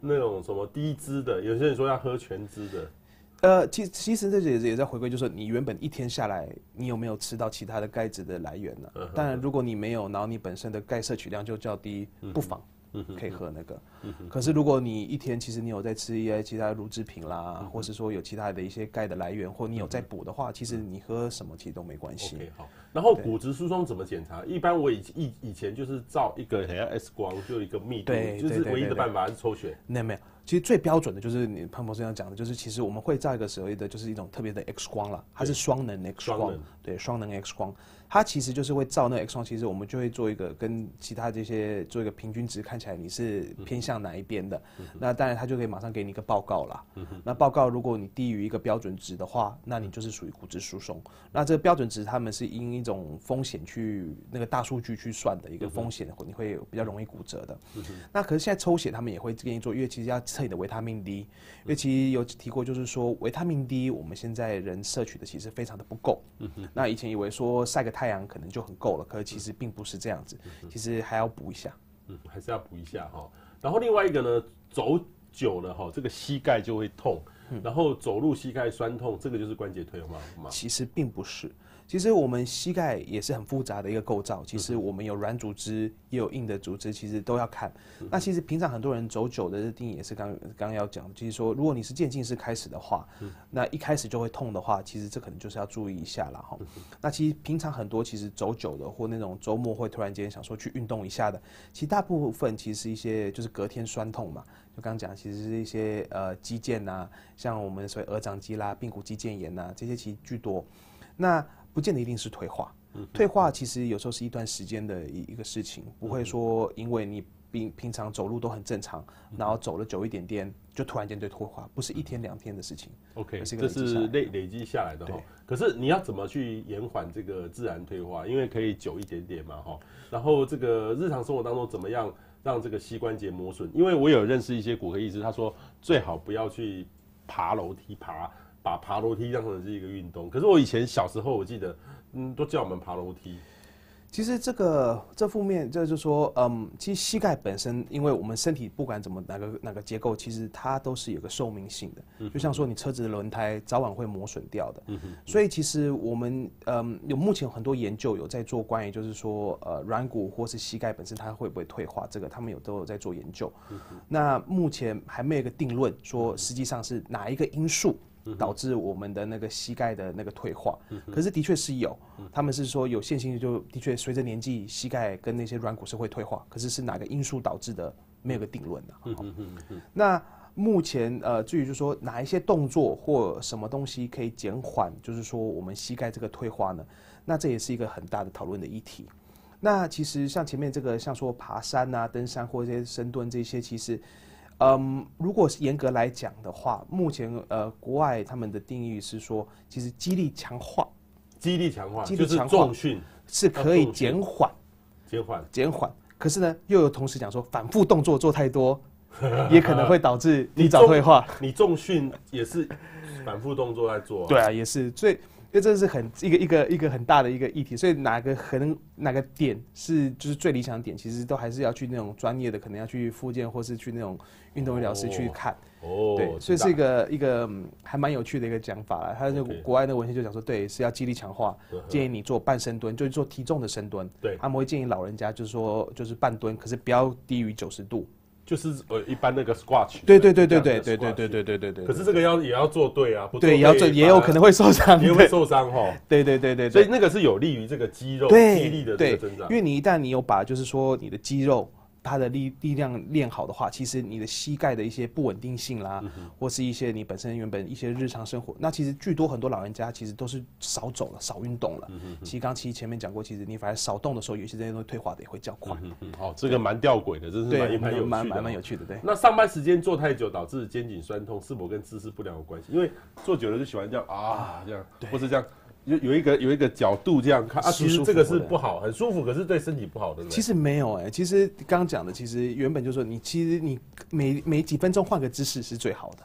那种什么低脂的，有些人说要喝全脂的。呃，其其实这也也在回归，就是你原本一天下来，你有没有吃到其他的钙质的来源呢？当然，如果你没有，然后你本身的钙摄取量就较低，不妨。可以喝那个，可是如果你一天其实你有在吃一些其他的乳制品啦，或是说有其他的一些钙的来源，或你有在补的话，其实你喝什么其实都没关系。OK，好。然后骨质疏松怎么检查？一般我以以以前就是照一个好像 X 光，就一个密度，就是唯一的办法是抽血。那没有，其实最标准的就是你潘博士这样讲的，就是其实我们会照一个所谓的就是一种特别的 X 光了，它是双能 X 光，对，双能 X 光。它其实就是会照那个 X 光，其实我们就会做一个跟其他这些做一个平均值，看起来你是偏向哪一边的。嗯、那当然，它就可以马上给你一个报告了。那报告如果你低于一个标准值的话，那你就是属于骨质疏松。那这个标准值他们是因一种风险去那个大数据去算的一个风险，你会比较容易骨折的。嗯、那可是现在抽血他们也会建议做，因为其实要测你的维他命 D，因为其实有提过就是说维他命 D 我们现在人摄取的其实非常的不够。嗯、哼那以前以为说晒个太阳可能就很够了，可是其实并不是这样子，其实还要补一下，嗯，还是要补一下哈。然后另外一个呢，走久了哈，这个膝盖就会痛，然后走路膝盖酸痛，这个就是关节退化吗？其实并不是。其实我们膝盖也是很复杂的一个构造。其实我们有软组织，也有硬的组织，其实都要看。那其实平常很多人走久的定义也是刚刚刚要讲，就是说如果你是渐进式开始的话，那一开始就会痛的话，其实这可能就是要注意一下了哈。那其实平常很多其实走久的或那种周末会突然间想说去运动一下的，其实大部分其实一些就是隔天酸痛嘛。就刚刚讲，其实是一些呃肌腱呐，像我们所谓鹅掌肌啦、髌骨肌腱炎呐这些其实居多。那不见得一定是退化，退化其实有时候是一段时间的一一个事情，不会说因为你平平常走路都很正常，然后走了久一点点，就突然间就退化，不是一天两天的事情。OK，这是累累积下来的哈。对可是你要怎么去延缓这个自然退化？因为可以久一点点嘛哈。然后这个日常生活当中怎么样让这个膝关节磨损？因为我有认识一些骨科医师，他说最好不要去爬楼梯爬。把爬楼梯当成是一个运动，可是我以前小时候，我记得，嗯，都叫我们爬楼梯。其实这个这负面，这就是说，嗯，其实膝盖本身，因为我们身体不管怎么哪个哪个结构，其实它都是有个寿命性的。嗯、就像说你车子的轮胎早晚会磨损掉的。嗯、所以其实我们嗯有目前有很多研究有在做关于就是说呃软骨或是膝盖本身它会不会退化，这个他们有都有在做研究。嗯、那目前还没有一个定论说实际上是哪一个因素。导致我们的那个膝盖的那个退化，可是的确是有，他们是说有线性就的确随着年纪，膝盖跟那些软骨是会退化，可是是哪个因素导致的，没有个定论的。那目前呃，至于就是说哪一些动作或什么东西可以减缓，就是说我们膝盖这个退化呢？那这也是一个很大的讨论的议题。那其实像前面这个，像说爬山啊、登山或者这些深蹲这些，其实。嗯，如果是严格来讲的话，目前呃，国外他们的定义是说，其实激励强化，激励强化，就是重训是可以减缓，减缓，减缓。可是呢，又有同时讲说，反复动作做太多，[LAUGHS] 也可能会导致你早退化。你重训也是反复动作在做，对啊，也是最。因为这是很一个一个一个很大的一个议题，所以哪个可能哪个点是就是最理想的点，其实都还是要去那种专业的，可能要去复健或是去那种运动医疗师去看。哦，对，所以是一个一个还蛮有趣的一个讲法啦。他就国外的文献就讲说，对，是要肌力强化，建议你做半深蹲，就是做体重的深蹲。对，他们会建议老人家就是说就是半蹲，可是不要低于九十度。就是呃，一般那个 squat，对对对对对对对对对对对对。可是这个要也要做对啊，不对也要做，也有可能会受伤，也会受伤哈。对对对对，所以那个是有利于这个肌肉肌力的这个增长。因为你一旦你有把就是说你的肌肉。它的力力量练好的话，其实你的膝盖的一些不稳定性啦，嗯、或是一些你本身原本一些日常生活，那其实据多很多老人家其实都是少走了、少运动了。嗯、哼哼其实刚其实前面讲过，其实你反而少动的时候，有些这些东西退化的也会较快。嗯嗯哦，这个蛮吊诡的，这是蛮蛮有趣的。蛮蛮有趣的，对。那上班时间坐太久导致肩颈酸痛，是否跟姿势不良有关系？因为坐久了就喜欢这样啊，这样，对或是这样。有有一个有一个角度这样看啊，其实这个是不好，很舒服，可是对身体不好的。其实没有哎、欸，其实刚刚讲的，其实原本就是说你其实你每每几分钟换个姿势是最好的。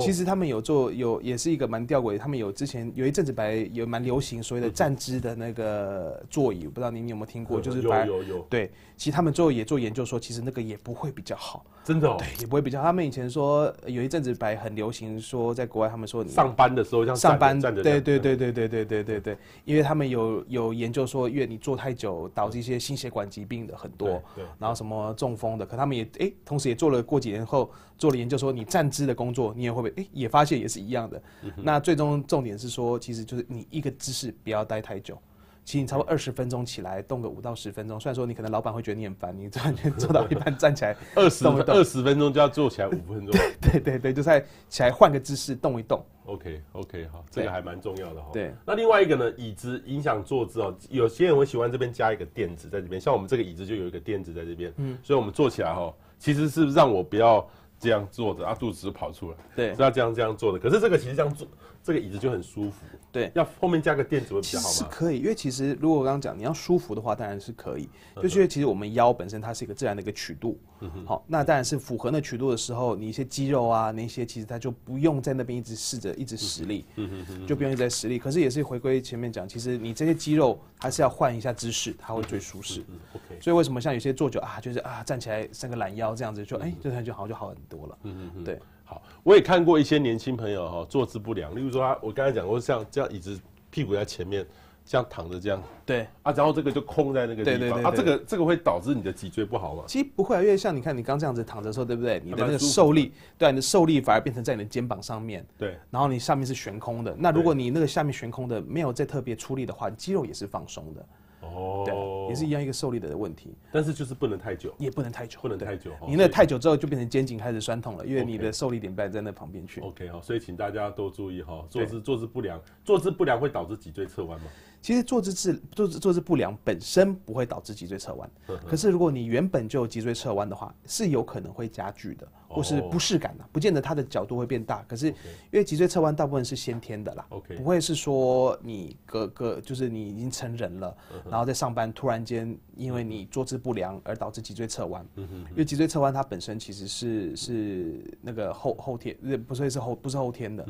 其实他们有做有也是一个蛮吊诡，他们有之前有一阵子白有蛮流行所谓的站姿的那个座椅，不知道您有没有听过？就是白有有对，其实他们最后也做研究说，其实那个也不会比较好，真的哦，对，也不会比较。他们以前说有一阵子白很流行，说在国外他们说上班的时候像上班，对对对对对对对对对，因为他们有有研究说，因为你坐太久导致一些心血管疾病的很多，对，然后什么中风的，可他们也哎，同时也做了过几年后做了研究说，你站姿的工作你也会不会哎也发现。也是一样的，那最终重点是说，其实就是你一个姿势不要待太久，其实你差不多二十分钟起来动个五到十分钟。虽然说你可能老板会觉得你很烦，你 [LAUGHS] 突然间做到一半站起来二十二十分钟就要坐起来五分钟，[LAUGHS] 对对对对，就在起来换个姿势动一动。OK OK 好，这个还蛮重要的哈。对，那另外一个呢，椅子影响坐姿哦，有些人会喜欢这边加一个垫子在这边，像我们这个椅子就有一个垫子在这边，嗯，所以我们坐起来哈，其实是让我不要。这样坐着啊，肚子就跑出来。对，是要这样这样坐的。可是这个其实这样坐，这个椅子就很舒服。对，要后面加个垫子会比较好吗？是可以，因为其实如果我刚刚讲你要舒服的话，当然是可以。就是因为其实我们腰本身它是一个自然的一个曲度。嗯哼。好，那当然是符合那曲度的时候，你一些肌肉啊，那些其实它就不用在那边一直试着一直使力。嗯哼哼。就不用一直在使力。可是也是回归前面讲，其实你这些肌肉还是要换一下姿势，它会最舒适。嗯。OK。所以为什么像有些坐久啊，就是啊站起来伸个懒腰这样子，就哎这样就好像就好很多了。嗯嗯。对。好，我也看过一些年轻朋友哈，坐姿不良，例如说他，我刚才讲过像这样椅子屁股在前面，这样躺着这样，对啊，然后这个就空在那个地方，对对对对啊，这个这个会导致你的脊椎不好吗？其实不会啊，因为像你看你刚这样子躺着的时候，对不对？你的那个受力，对，你的受力反而变成在你的肩膀上面，对，然后你上面是悬空的。那如果你那个下面悬空的没有再特别出力的话，肌肉也是放松的。哦，对，也是一样一个受力的问题，但是就是不能太久，也不能太久，不能太久。你那太久之后就变成肩颈开始酸痛了，因为你的受力点摆在那旁边去。OK 哈，所以请大家都注意哈，坐姿坐姿不良，坐姿不良会导致脊椎侧弯吗？其实坐姿姿坐姿坐姿不良本身不会导致脊椎侧弯，可是如果你原本就有脊椎侧弯的话，是有可能会加剧的。或是不适感的，不见得它的角度会变大。可是因为脊椎侧弯大部分是先天的啦，OK，不会是说你个个就是你已经成人了，然后在上班突然间因为你坐姿不良而导致脊椎侧弯。因为脊椎侧弯它本身其实是是那个后后天，不是是后不是后天的。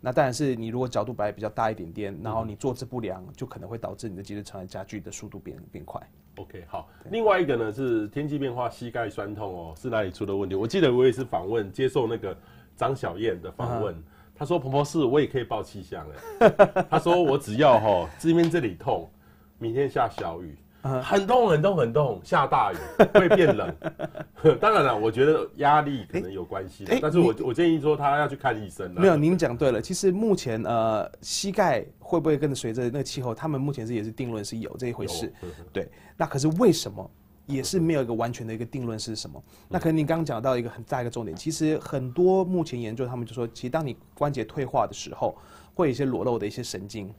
那当然是你如果角度本来比较大一点点，然后你坐姿不良，就可能会导致你的脊椎侧弯加剧的速度变变快。OK，好。另外一个呢是天气变化，膝盖酸痛哦，是哪里出的问题？我记得我也是访问接受那个张小燕的访问，她、uh. 说婆婆是，我也可以报气象哎。她说我只要哈这边这里痛，明天下小雨。很痛很痛很痛，下大雨 [LAUGHS] 会变冷。[LAUGHS] 当然了，我觉得压力可能有关系、但是我我建议说他要去看医生。没有，您讲对了。其实目前呃，膝盖会不会跟着随着那个气候，他们目前是也是定论是有这一回事。对，那可是为什么也是没有一个完全的一个定论是什么？那可能您刚刚讲到一个很大一个重点，其实很多目前研究他们就说，其实当你关节退化的时候，会有一些裸露的一些神经。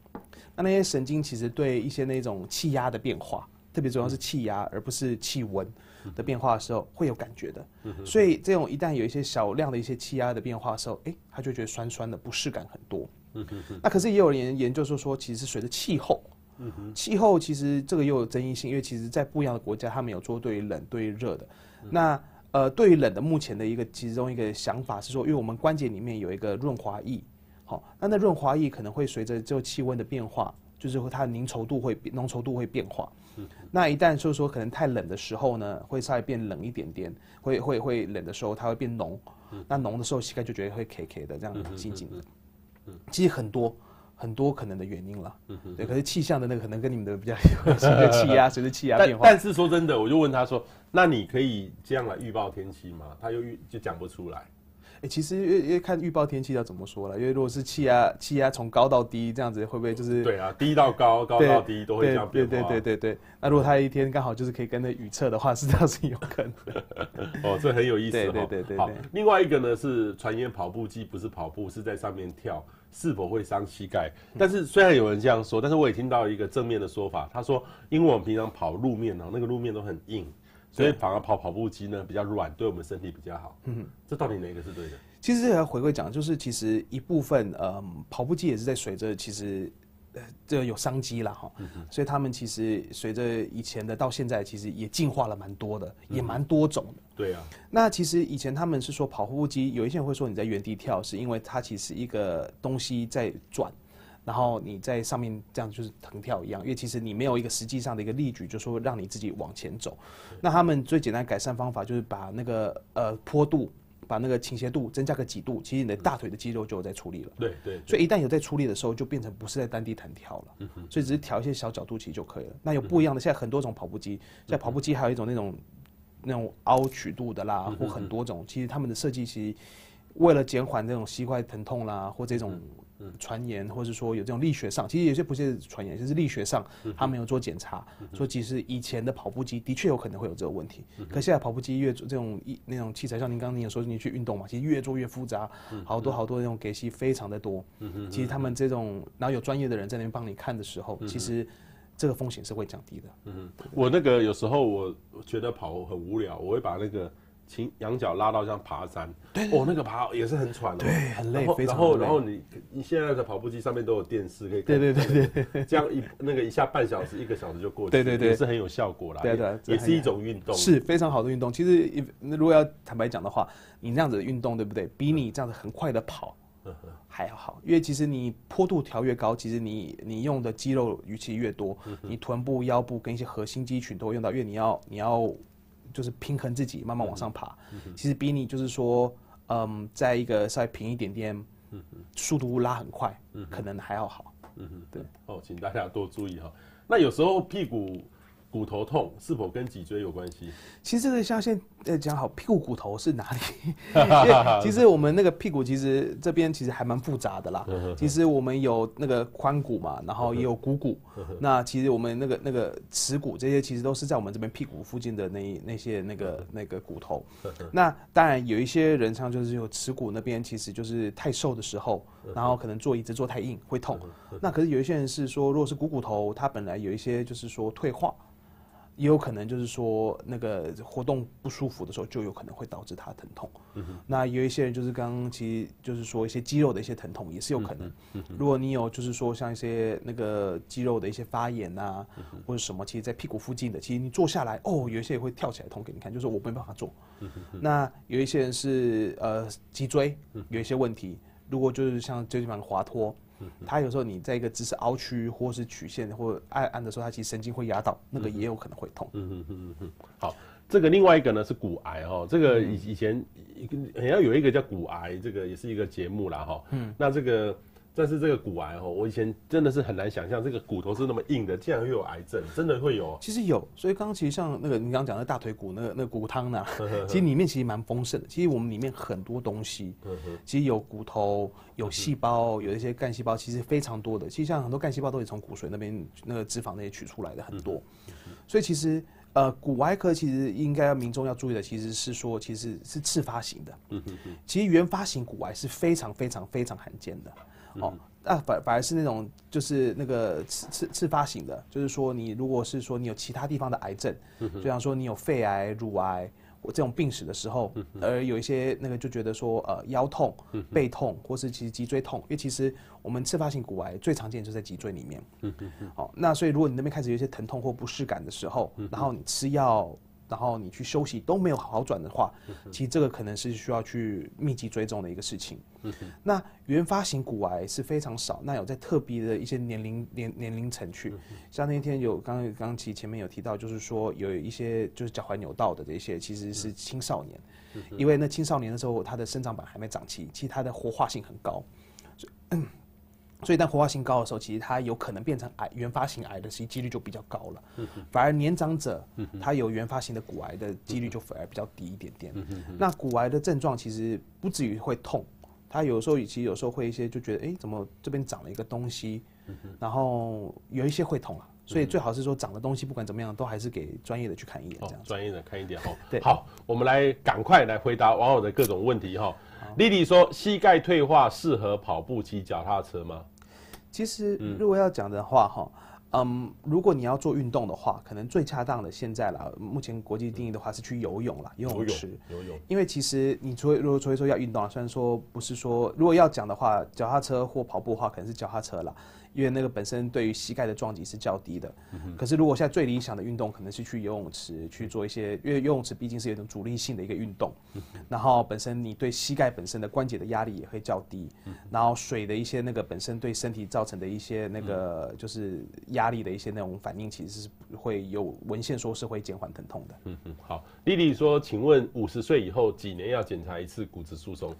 那那些神经其实对一些那种气压的变化，特别主要是气压而不是气温的变化的时候，会有感觉的。所以这种一旦有一些小量的一些气压的变化的时候，诶、欸，他就觉得酸酸的，不适感很多。那可是也有人研究说说，其实是随着气候，气候其实这个又有争议性，因为其实在不一样的国家，他们有做对于冷对于热的。那呃，对于冷的，目前的一个其中一个想法是说，因为我们关节里面有一个润滑液。好，那那润滑液可能会随着这个气温的变化，就是它的凝稠度会浓稠度会变化。那一旦就是说可能太冷的时候呢，会稍微变冷一点点，会会会冷的时候它会变浓。那浓的时候膝盖就觉得会 K K 的这样紧紧的。其实很多很多可能的原因了。对，可是气象的那个可能跟你们的比较有随着，气压 [LAUGHS] 随着气压变化。但是说真的，我就问他说：“那你可以这样来预报天气吗？”他又预就讲不出来。哎、欸，其实因为因为看预报天气要怎么说了，因为如果是气压气压从高到低这样子，会不会就是对啊，低到高，高到低都会这样变化。对对对对对。那如果他一天刚好就是可以跟着预测的话，是这样是有可能的。[LAUGHS] 哦，这很有意思。对对对对。好，另外一个呢是传言跑步机不是跑步，是在上面跳，是否会伤膝盖？但是虽然有人这样说，但是我也听到一个正面的说法，他说，因为我们平常跑路面啊，那个路面都很硬，所以反而跑跑步机呢比较软，对我们身体比较好。嗯，这到底哪个是对的？其实这要回归讲，就是其实一部分，嗯，跑步机也是在随着其实，呃，这个有商机了哈，所以他们其实随着以前的到现在，其实也进化了蛮多的，也蛮多种的。对啊。那其实以前他们是说跑步机，有一些人会说你在原地跳，是因为它其实一个东西在转，然后你在上面这样就是腾跳一样，因为其实你没有一个实际上的一个力矩，就是说让你自己往前走。那他们最简单改善方法就是把那个呃坡度。把那个倾斜度增加个几度，其实你的大腿的肌肉就有在出力了。对对。所以一旦有在出力的时候，就变成不是在单地弹跳了。嗯哼。所以只是调一些小角度其实就可以了。那有不一样的，现在很多种跑步机，现在跑步机还有一种那种那种凹曲度的啦，或很多种。其实他们的设计其实为了减缓这种膝盖疼痛啦，或这种。传言，或者说有这种力学上，其实有些不是传言，就是力学上，他没有做检查，说其实以前的跑步机的确有可能会有这个问题。可现在跑步机越做这种一那种器材，像您刚刚您也说你去运动嘛，其实越做越复杂，好多好多那种给息非常的多。其实他们这种，然后有专业的人在那边帮你看的时候，其实这个风险是会降低的。嗯，我那个有时候我觉得跑很无聊，我会把那个。请仰角拉到像爬山，对，哦，那个爬也是很喘的，对，很累，非常累。然后，然后你你现在的跑步机上面都有电视可以看，对对对对，这样 [LAUGHS] 一那个一下半小时一个小时就过去，对对对，也是很有效果啦，对对，也，也是一种运动，是非常好的运动。其实，如果要坦白讲的话，你那样子的运动，对不对？比你这样子很快的跑还要好，因为其实你坡度调越高，其实你你用的肌肉与其越多，你臀部、腰部跟一些核心肌群都会用到，因为你要你要。就是平衡自己，慢慢往上爬。嗯、其实比你就是说，嗯，在一个稍微平一点点，嗯、速度拉很快，嗯，可能还要好。嗯哼，对。哦，请大家多注意哈。那有时候屁股。骨头痛是否跟脊椎有关系？其实这个像现在讲好，屁股骨头是哪里？[LAUGHS] 其实我们那个屁股其实这边其实还蛮复杂的啦。其实我们有那个髋骨嘛，然后也有股骨。那其实我们那个那个耻骨这些其实都是在我们这边屁股附近的那那些那个那个骨头。那当然有一些人像就是有耻骨那边，其实就是太瘦的时候，然后可能坐椅子坐太硬会痛。那可是有一些人是说，如果是股骨头，它本来有一些就是说退化。也有可能就是说那个活动不舒服的时候，就有可能会导致他疼痛。嗯、那有一些人就是刚刚其实就是说一些肌肉的一些疼痛也是有可能。嗯、如果你有就是说像一些那个肌肉的一些发炎啊，或者什么，其实，在屁股附近的，其实你坐下来哦，有一些也会跳起来痛给你看，就是我没办法坐。嗯、那有一些人是呃脊椎有一些问题，如果就是像这地方滑脱。他有时候你在一个姿势凹曲或是曲线或按按的时候，它其实神经会压到，那个也有可能会痛。嗯嗯嗯嗯。好，这个另外一个呢是骨癌哈，这个以以前好像有一个叫骨癌，这个也是一个节目啦哈。嗯。那这个。但是这个骨癌哦，我以前真的是很难想象，这个骨头是那么硬的，竟然会有癌症，真的会有？其实有，所以刚刚其实像那个你刚刚讲的大腿骨那个那个骨汤呢，[LAUGHS] 其实里面其实蛮丰盛的。其实我们里面很多东西，其实有骨头、有细胞、有一些干细胞，其实非常多的。其实像很多干细胞都是从骨髓那边那个脂肪那些取出来的很多。所以其实呃，骨外科其实应该要民众要注意的，其实是说其实是次发型的。其实原发型骨癌是非常非常非常罕见的。哦，那反反而是那种就是那个次次次发型的，就是说你如果是说你有其他地方的癌症，就像说你有肺癌、乳癌或这种病史的时候，而有一些那个就觉得说呃腰痛、背痛或是其实脊椎痛，因为其实我们次发性骨癌最常见就是在脊椎里面。好，那所以如果你那边开始有一些疼痛或不适感的时候，然后你吃药。然后你去休息都没有好转的话，其实这个可能是需要去密集追踪的一个事情。那原发型骨癌是非常少，那有在特别的一些年龄年年龄层去，像那天有刚刚刚其前面有提到，就是说有一些就是脚踝扭到的这些，其实是青少年，因为那青少年的时候他的生长板还没长齐，其实他的活化性很高。所以，当活化性高的时候，其实它有可能变成癌，原发型癌的其实几率就比较高了。嗯反而年长者，嗯他有原发型的骨癌的几率就反而比较低一点点。嗯那骨癌的症状其实不至于会痛，他有时候其实有时候会一些就觉得，哎，怎么这边长了一个东西，然后有一些会痛啊。所以最好是说长的东西不管怎么样，都还是给专业的去看一眼，这样。专业的看一点哈。对。好，我们来赶快来回答网友的各种问题哈。莉莉说：“膝盖退化适合跑步、骑脚踏车吗？”其实，如果要讲的话，哈，嗯，如果你要做运动的话，可能最恰当的现在啦，目前国际定义的话是去游泳啦，游泳池。游泳。因为其实你除如果除非说要运动啊，虽然说不是说，如果要讲的话，脚踏车或跑步的话，可能是脚踏车啦。因为那个本身对于膝盖的撞击是较低的，可是如果现在最理想的运动可能是去游泳池去做一些，因为游泳池毕竟是有一种阻力性的一个运动，然后本身你对膝盖本身的关节的压力也会较低，然后水的一些那个本身对身体造成的一些那个就是压力的一些那种反应，其实是会有文献说是会减缓疼痛的。嗯嗯，好，丽丽说，请问五十岁以后几年要检查一次骨质疏松？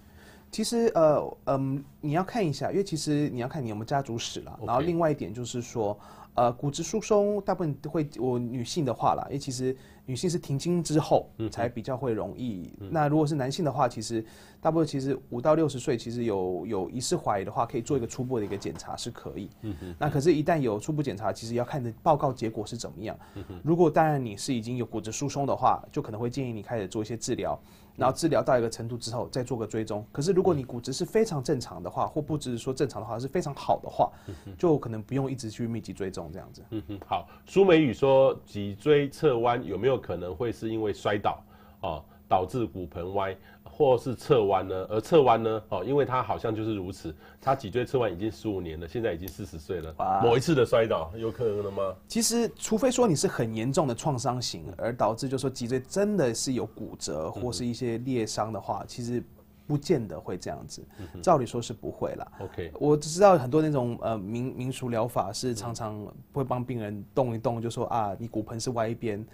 其实呃嗯，你要看一下，因为其实你要看你有没有家族史了。然后另外一点就是说，呃，骨质疏松大部分都会，我女性的话啦，因为其实女性是停经之后才比较会容易。嗯、那如果是男性的话，其实大部分其实五到六十岁，其实有有疑似怀疑的话，可以做一个初步的一个检查是可以。嗯哼。那可是，一旦有初步检查，其实要看的报告结果是怎么样。嗯。如果当然你是已经有骨质疏松的话，就可能会建议你开始做一些治疗。然后治疗到一个程度之后，再做个追踪。可是如果你骨质是非常正常的话，或不只是说正常的话，是非常好的话，就可能不用一直去密集追踪这样子。嗯哼，好。苏美宇说，脊椎侧弯有没有可能会是因为摔倒啊，导致骨盆歪？或是侧弯呢？而侧弯呢？哦，因为他好像就是如此。他脊椎侧弯已经十五年了，现在已经四十岁了。某一次的摔倒有可能了吗？其实，除非说你是很严重的创伤型，而导致就是说脊椎真的是有骨折或是一些裂伤的话，其实不见得会这样子。照理说是不会啦。OK，我只知道很多那种呃民民俗疗法是常常会帮病人动一动，就说啊，你骨盆是歪一边。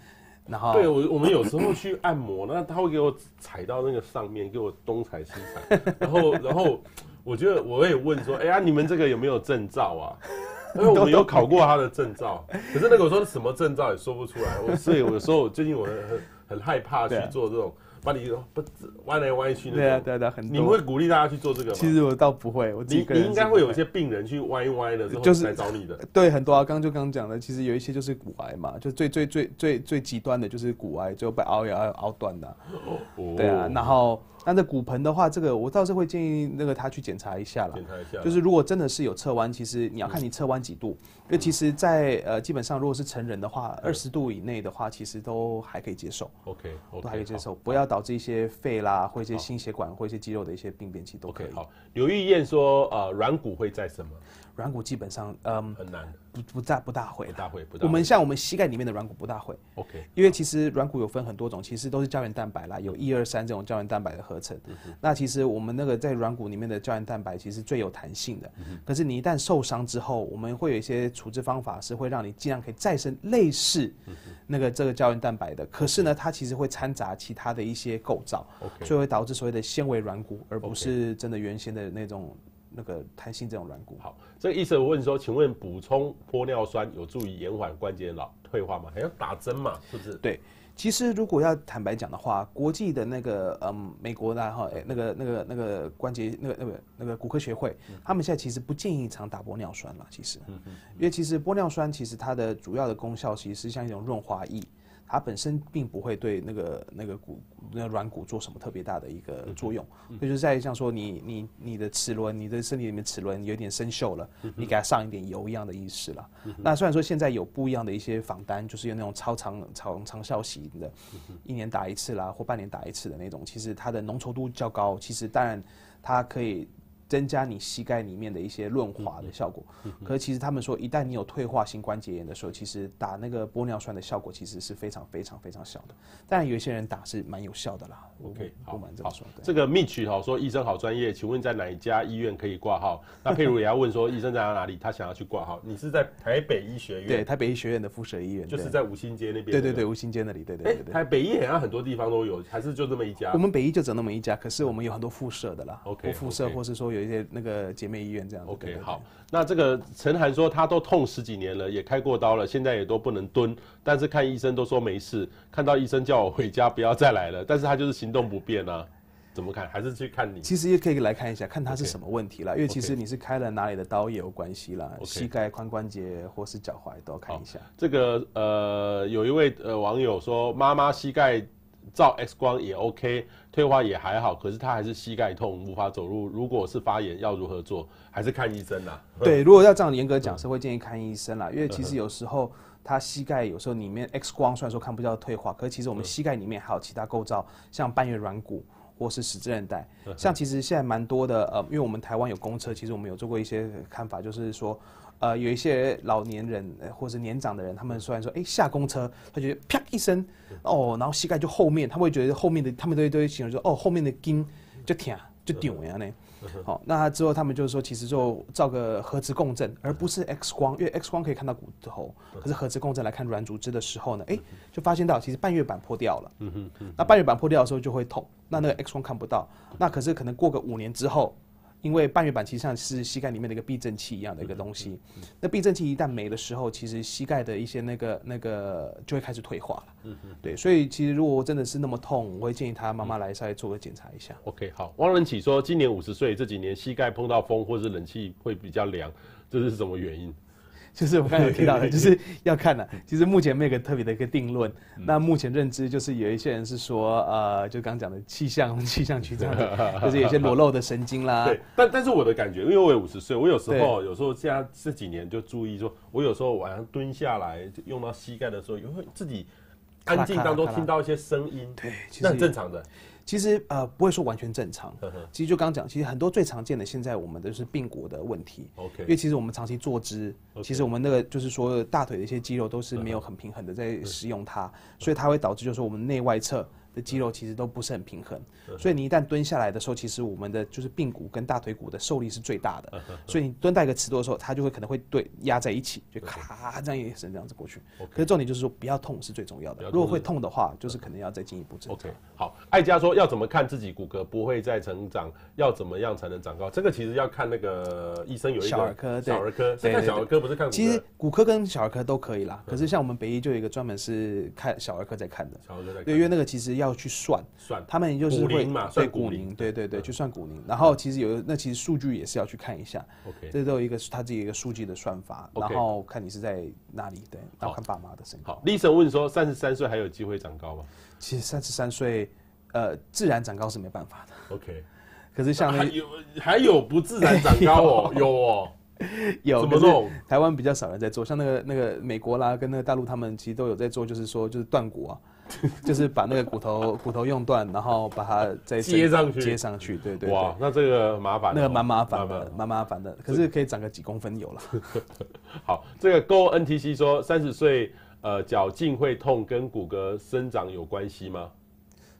然后对，我我们有时候去按摩，那他会给我踩到那个上面，给我东踩西踩，[LAUGHS] 然后然后我觉得我也问说，哎呀，你们这个有没有证照啊？[LAUGHS] 因为我们有考过他的证照，可是那个我说什么证照也说不出来，我所以有时候最近我很很害怕去做这种。把你不歪来歪去那种，对啊对啊，很多。你会鼓励大家去做这个吗？其实我倒不会，我自己你你应该会有一些病人去歪一歪的就是来找你的。[LAUGHS] 对，很多啊，刚刚就刚刚讲的，其实有一些就是骨癌嘛，就最最最最最极端的就是骨癌，就被凹也要凹断的。哦。对啊，然后那这骨盆的话，这个我倒是会建议那个他去检查一下了。检查一下，就是如果真的是有侧弯，其实你要看你侧弯几度，嗯、因为其实在，在呃基本上如果是成人的话，二十度以内的话，其实都还可以接受。OK，, okay 都还可以接受，不要导致一些肺啦或一些心血管或一些肌肉的一些病变，其实都可以。Okay, 好，刘玉燕说，呃，软骨会在什么？软骨基本上，嗯，很难，不不大不大会，不大会，不大。我们像我们膝盖里面的软骨不大会，OK。因为其实软骨有分很多种，其实都是胶原蛋白啦，有一二三这种胶原蛋白的合成。嗯、那其实我们那个在软骨里面的胶原蛋白其实最有弹性的。嗯、可是你一旦受伤之后，我们会有一些处置方法是会让你尽量可以再生类似那个这个胶原蛋白的。可是呢，它其实会掺杂其他的一些构造所以会导致所谓的纤维软骨，而不是真的原先的那种。那个弹性这种软骨。好，这个医生问说，请问补充玻尿酸有助于延缓关节老退化吗？还要打针嘛？是不是？对，其实如果要坦白讲的话，国际的那个嗯，美国的哈，哎，那个那个那个关节那个那个那个骨科学会，嗯、他们现在其实不建议常打玻尿酸了。其实，因为其实玻尿酸其实它的主要的功效其实是像一种润滑液。它本身并不会对那个那个骨那个软骨做什么特别大的一个作用，就是在像说你你你的齿轮，你的身体里面齿轮有点生锈了，嗯、你给它上一点油一样的意思了。嗯、那虽然说现在有不一样的一些仿单，就是有那种超长长长效型的，一年打一次啦，或半年打一次的那种，其实它的浓稠度较高，其实当然它可以。增加你膝盖里面的一些润滑的效果，可是其实他们说，一旦你有退化性关节炎的时候，其实打那个玻尿酸的效果其实是非常非常非常小的。当然有一些人打是蛮有效的啦。OK，不瞒这么说。好，这个 Mitch 哈说医生好专业，请问在哪一家医院可以挂号？那佩如也要问说医生在哪里，他想要去挂号。你是在台北医学院？对，台北医学院的附设医院，就是在五星街那边。对对对，五星街那里。对对对，对。台北医好像很多地方都有，还是就这么一家？我们北医就只有那么一家，可是我们有很多附设的啦。OK，附设或是说有一些那个。姐妹医院这样。OK，好。那这个陈涵说他都痛十几年了，也开过刀了，现在也都不能蹲，但是看医生都说没事。看到医生叫我回家不要再来了，但是他就是行动不便啊，[LAUGHS] 怎么看？还是去看你？其实也可以来看一下，看他是什么问题了。Okay. 因为其实你是开了哪里的刀也有关系啦，Okay. 膝盖、髋关节或是脚踝都要看一下。这个呃，有一位呃网友说，妈妈膝盖。照 X 光也 OK，退化也还好，可是他还是膝盖痛，无法走路。如果是发炎，要如何做？还是看医生啦。对，如果要这样严格讲，是会建议看医生啦。因为其实有时候他膝盖有时候里面 X 光虽然说看不到退化，可是其实我们膝盖里面还有其他构造，像半月软骨或是十字韧带。像其实现在蛮多的呃，因为我们台湾有公车，其实我们有做过一些看法，就是说。呃，有一些老年人或是年长的人，他们虽然说，哎，下公车，他觉得啪一声，哦，然后膝盖就后面，他会觉得后面的，他们都会都会形容说，哦，后面的筋就疼就丢呀呢。好，那之后他们就是说，其实就照个核磁共振，而不是 X 光，因为 X 光可以看到骨头，可是核磁共振来看软组织的时候呢，哎，就发现到其实半月板破掉了。嗯哼那半月板破掉的时候就会痛，那那个 X 光看不到，那可是可能过个五年之后。因为半月板其实上是膝盖里面的一个避震器一样的一个东西，那避震器一旦没的时候，其实膝盖的一些那个那个就会开始退化了。对，所以其实如果真的是那么痛，我会建议他妈妈来稍微做个检查一下。OK，好。汪仁启说，今年五十岁，这几年膝盖碰到风或是冷气会比较凉，这是什么原因？就是我刚才有提到的，就是要看的。其实目前没有个特别的一个定论。那目前认知就是有一些人是说，呃，就刚刚讲的气象 [LAUGHS] 气象区这样，[LAUGHS] 就是有些裸露的神经啦。对，但但是我的感觉，因为我有五十岁，我有时候有时候现在这几年就注意说，我有时候晚上蹲下来用到膝盖的时候，也会自己安静当中听到一些声音。对，那很正常的。其实呃不会说完全正常，其实就刚讲，其实很多最常见的现在我们都是髌骨的问题，OK，因为其实我们长期坐姿其实我们那个就是说大腿的一些肌肉都是没有很平衡的在使用它，所以它会导致就是说我们内外侧。的肌肉其实都不是很平衡，所以你一旦蹲下来的时候，其实我们的就是髌骨跟大腿骨的受力是最大的，所以你蹲到一个尺度的时候，它就会可能会对压在一起，就咔这样一声这样子过去。可是重点就是说不要痛是最重要的，如果会痛的话，就是可能要再进一步治疗。OK，好，艾佳说要怎么看自己骨骼不会再成长，要怎么样才能长高？这个其实要看那个医生有一个小儿科，小儿科，是看小儿科不是看骨。其实骨科跟小儿科都可以啦，可是像我们北医就有一个专门是看小儿科在看的，小儿科在看，对，因为那个其实要。要去算，算他们就是会对骨龄，对对对，去算骨龄。然后其实有那其实数据也是要去看一下，OK，这都有一个他自己一个数据的算法，然后看你是在哪里，对，然后看爸妈的身高。好，李生问说，三十三岁还有机会长高吗？其实三十三岁，呃自然长高是没办法的。OK，[LAUGHS] 可是像那还有还有不自然长高哦，[LAUGHS] 有哦，有怎么弄？台湾比较少人在做，像那个那个美国啦，跟那个大陆他们其实都有在做，就是说就是断骨啊，[LAUGHS] 就是把那个骨头骨头用断，然后把它再接上去，接上去，对对，对。哇，那这个麻烦，那个蛮麻烦的，蛮麻烦的。可是可以长个几公分有了。[LAUGHS] 好，这个 Go NTC 说三十岁呃脚胫会痛跟骨骼生长有关系吗？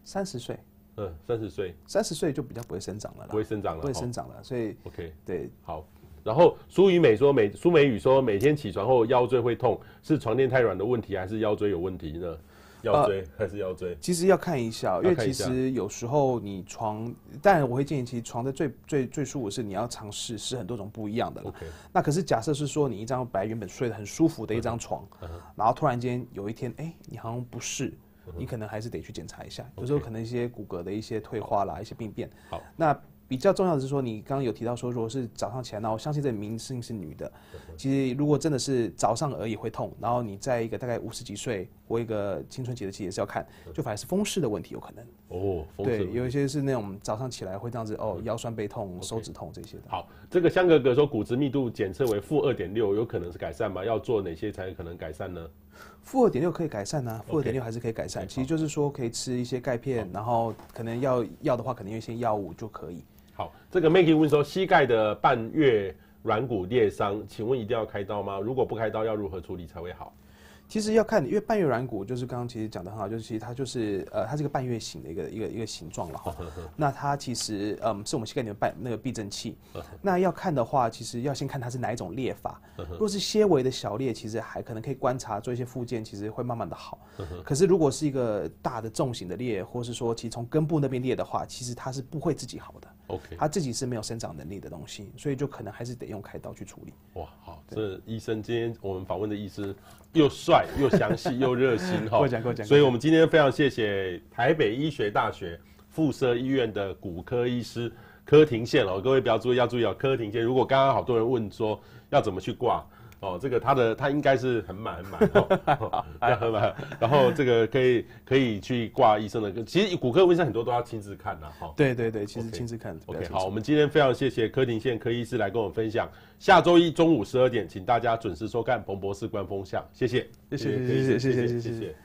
三十岁，嗯，三十岁，三十岁就比较不会生长了啦，不会生长了，不会生长了，所以 OK，对，好。然后苏雨美说，每苏美雨说，每天起床后腰椎会痛，是床垫太软的问题，还是腰椎有问题呢？腰椎、呃、还是腰椎？其实要看一下，因为其实有时候你床，但我会建议，其实床的最最最舒服是你要尝试试很多种不一样的。OK，那可是假设是说你一张白原本睡得很舒服的一张床，嗯、然后突然间有一天，哎，你好像不适。你可能还是得去检查一下，有时候可能一些骨骼的一些退化啦，一些病变。好，那比较重要的是说，你刚刚有提到说，如果是早上起来，那我相信这明星是女的。其实如果真的是早上而已会痛，然后你在一个大概五十几岁或一个青春期的期也是要看，就反而是风湿的问题有可能。哦，对，有一些是那种早上起来会这样子哦，腰酸背痛、手指痛这些的。好，这个香格格说骨质密度检测为负二点六，有可能是改善吗？要做哪些才有可能改善呢？负二点六可以改善呢、啊，负二点六还是可以改善。Okay, 其实就是说可以吃一些钙片，然后可能要要的话，可能用一些药物就可以。好，这个 Maggie 问说，膝盖的半月软骨裂伤，请问一定要开刀吗？如果不开刀，要如何处理才会好？其实要看，因为半月软骨就是刚刚其实讲的很好，就是其实它就是呃，它是一个半月形的一个一个一个形状了哈。[LAUGHS] 那它其实嗯，是我们膝盖里面半那个避震器。[LAUGHS] 那要看的话，其实要先看它是哪一种裂法。[LAUGHS] 如果是些微的小裂，其实还可能可以观察做一些附件，其实会慢慢的好。可是如果是一个大的重型的裂，或是说其实从根部那边裂的话，其实它是不会自己好的。OK，他自己是没有生长能力的东西，所以就可能还是得用开刀去处理。哇，好，这医生今天我们访问的医师。又帅又详细又热心 [LAUGHS] 哈，过奖过奖所以我们今天非常谢谢台北医学大学附设医院的骨科医师柯廷宪哦，各位不要注意要注意哦，柯廷宪，如果刚刚好多人问说要怎么去挂。哦，这个他的他应该是很满很满哦，[LAUGHS] 很满。然后这个可以可以去挂医生的，其实骨科问题很多都要亲自看的哈。对对对，其实亲自看。OK，, 好，我们今天非常谢谢柯廷宪柯医师来跟我们分享。下周一中午十二点，请大家准时收看彭博士观风向，谢谢，谢谢，谢谢，谢谢。谢谢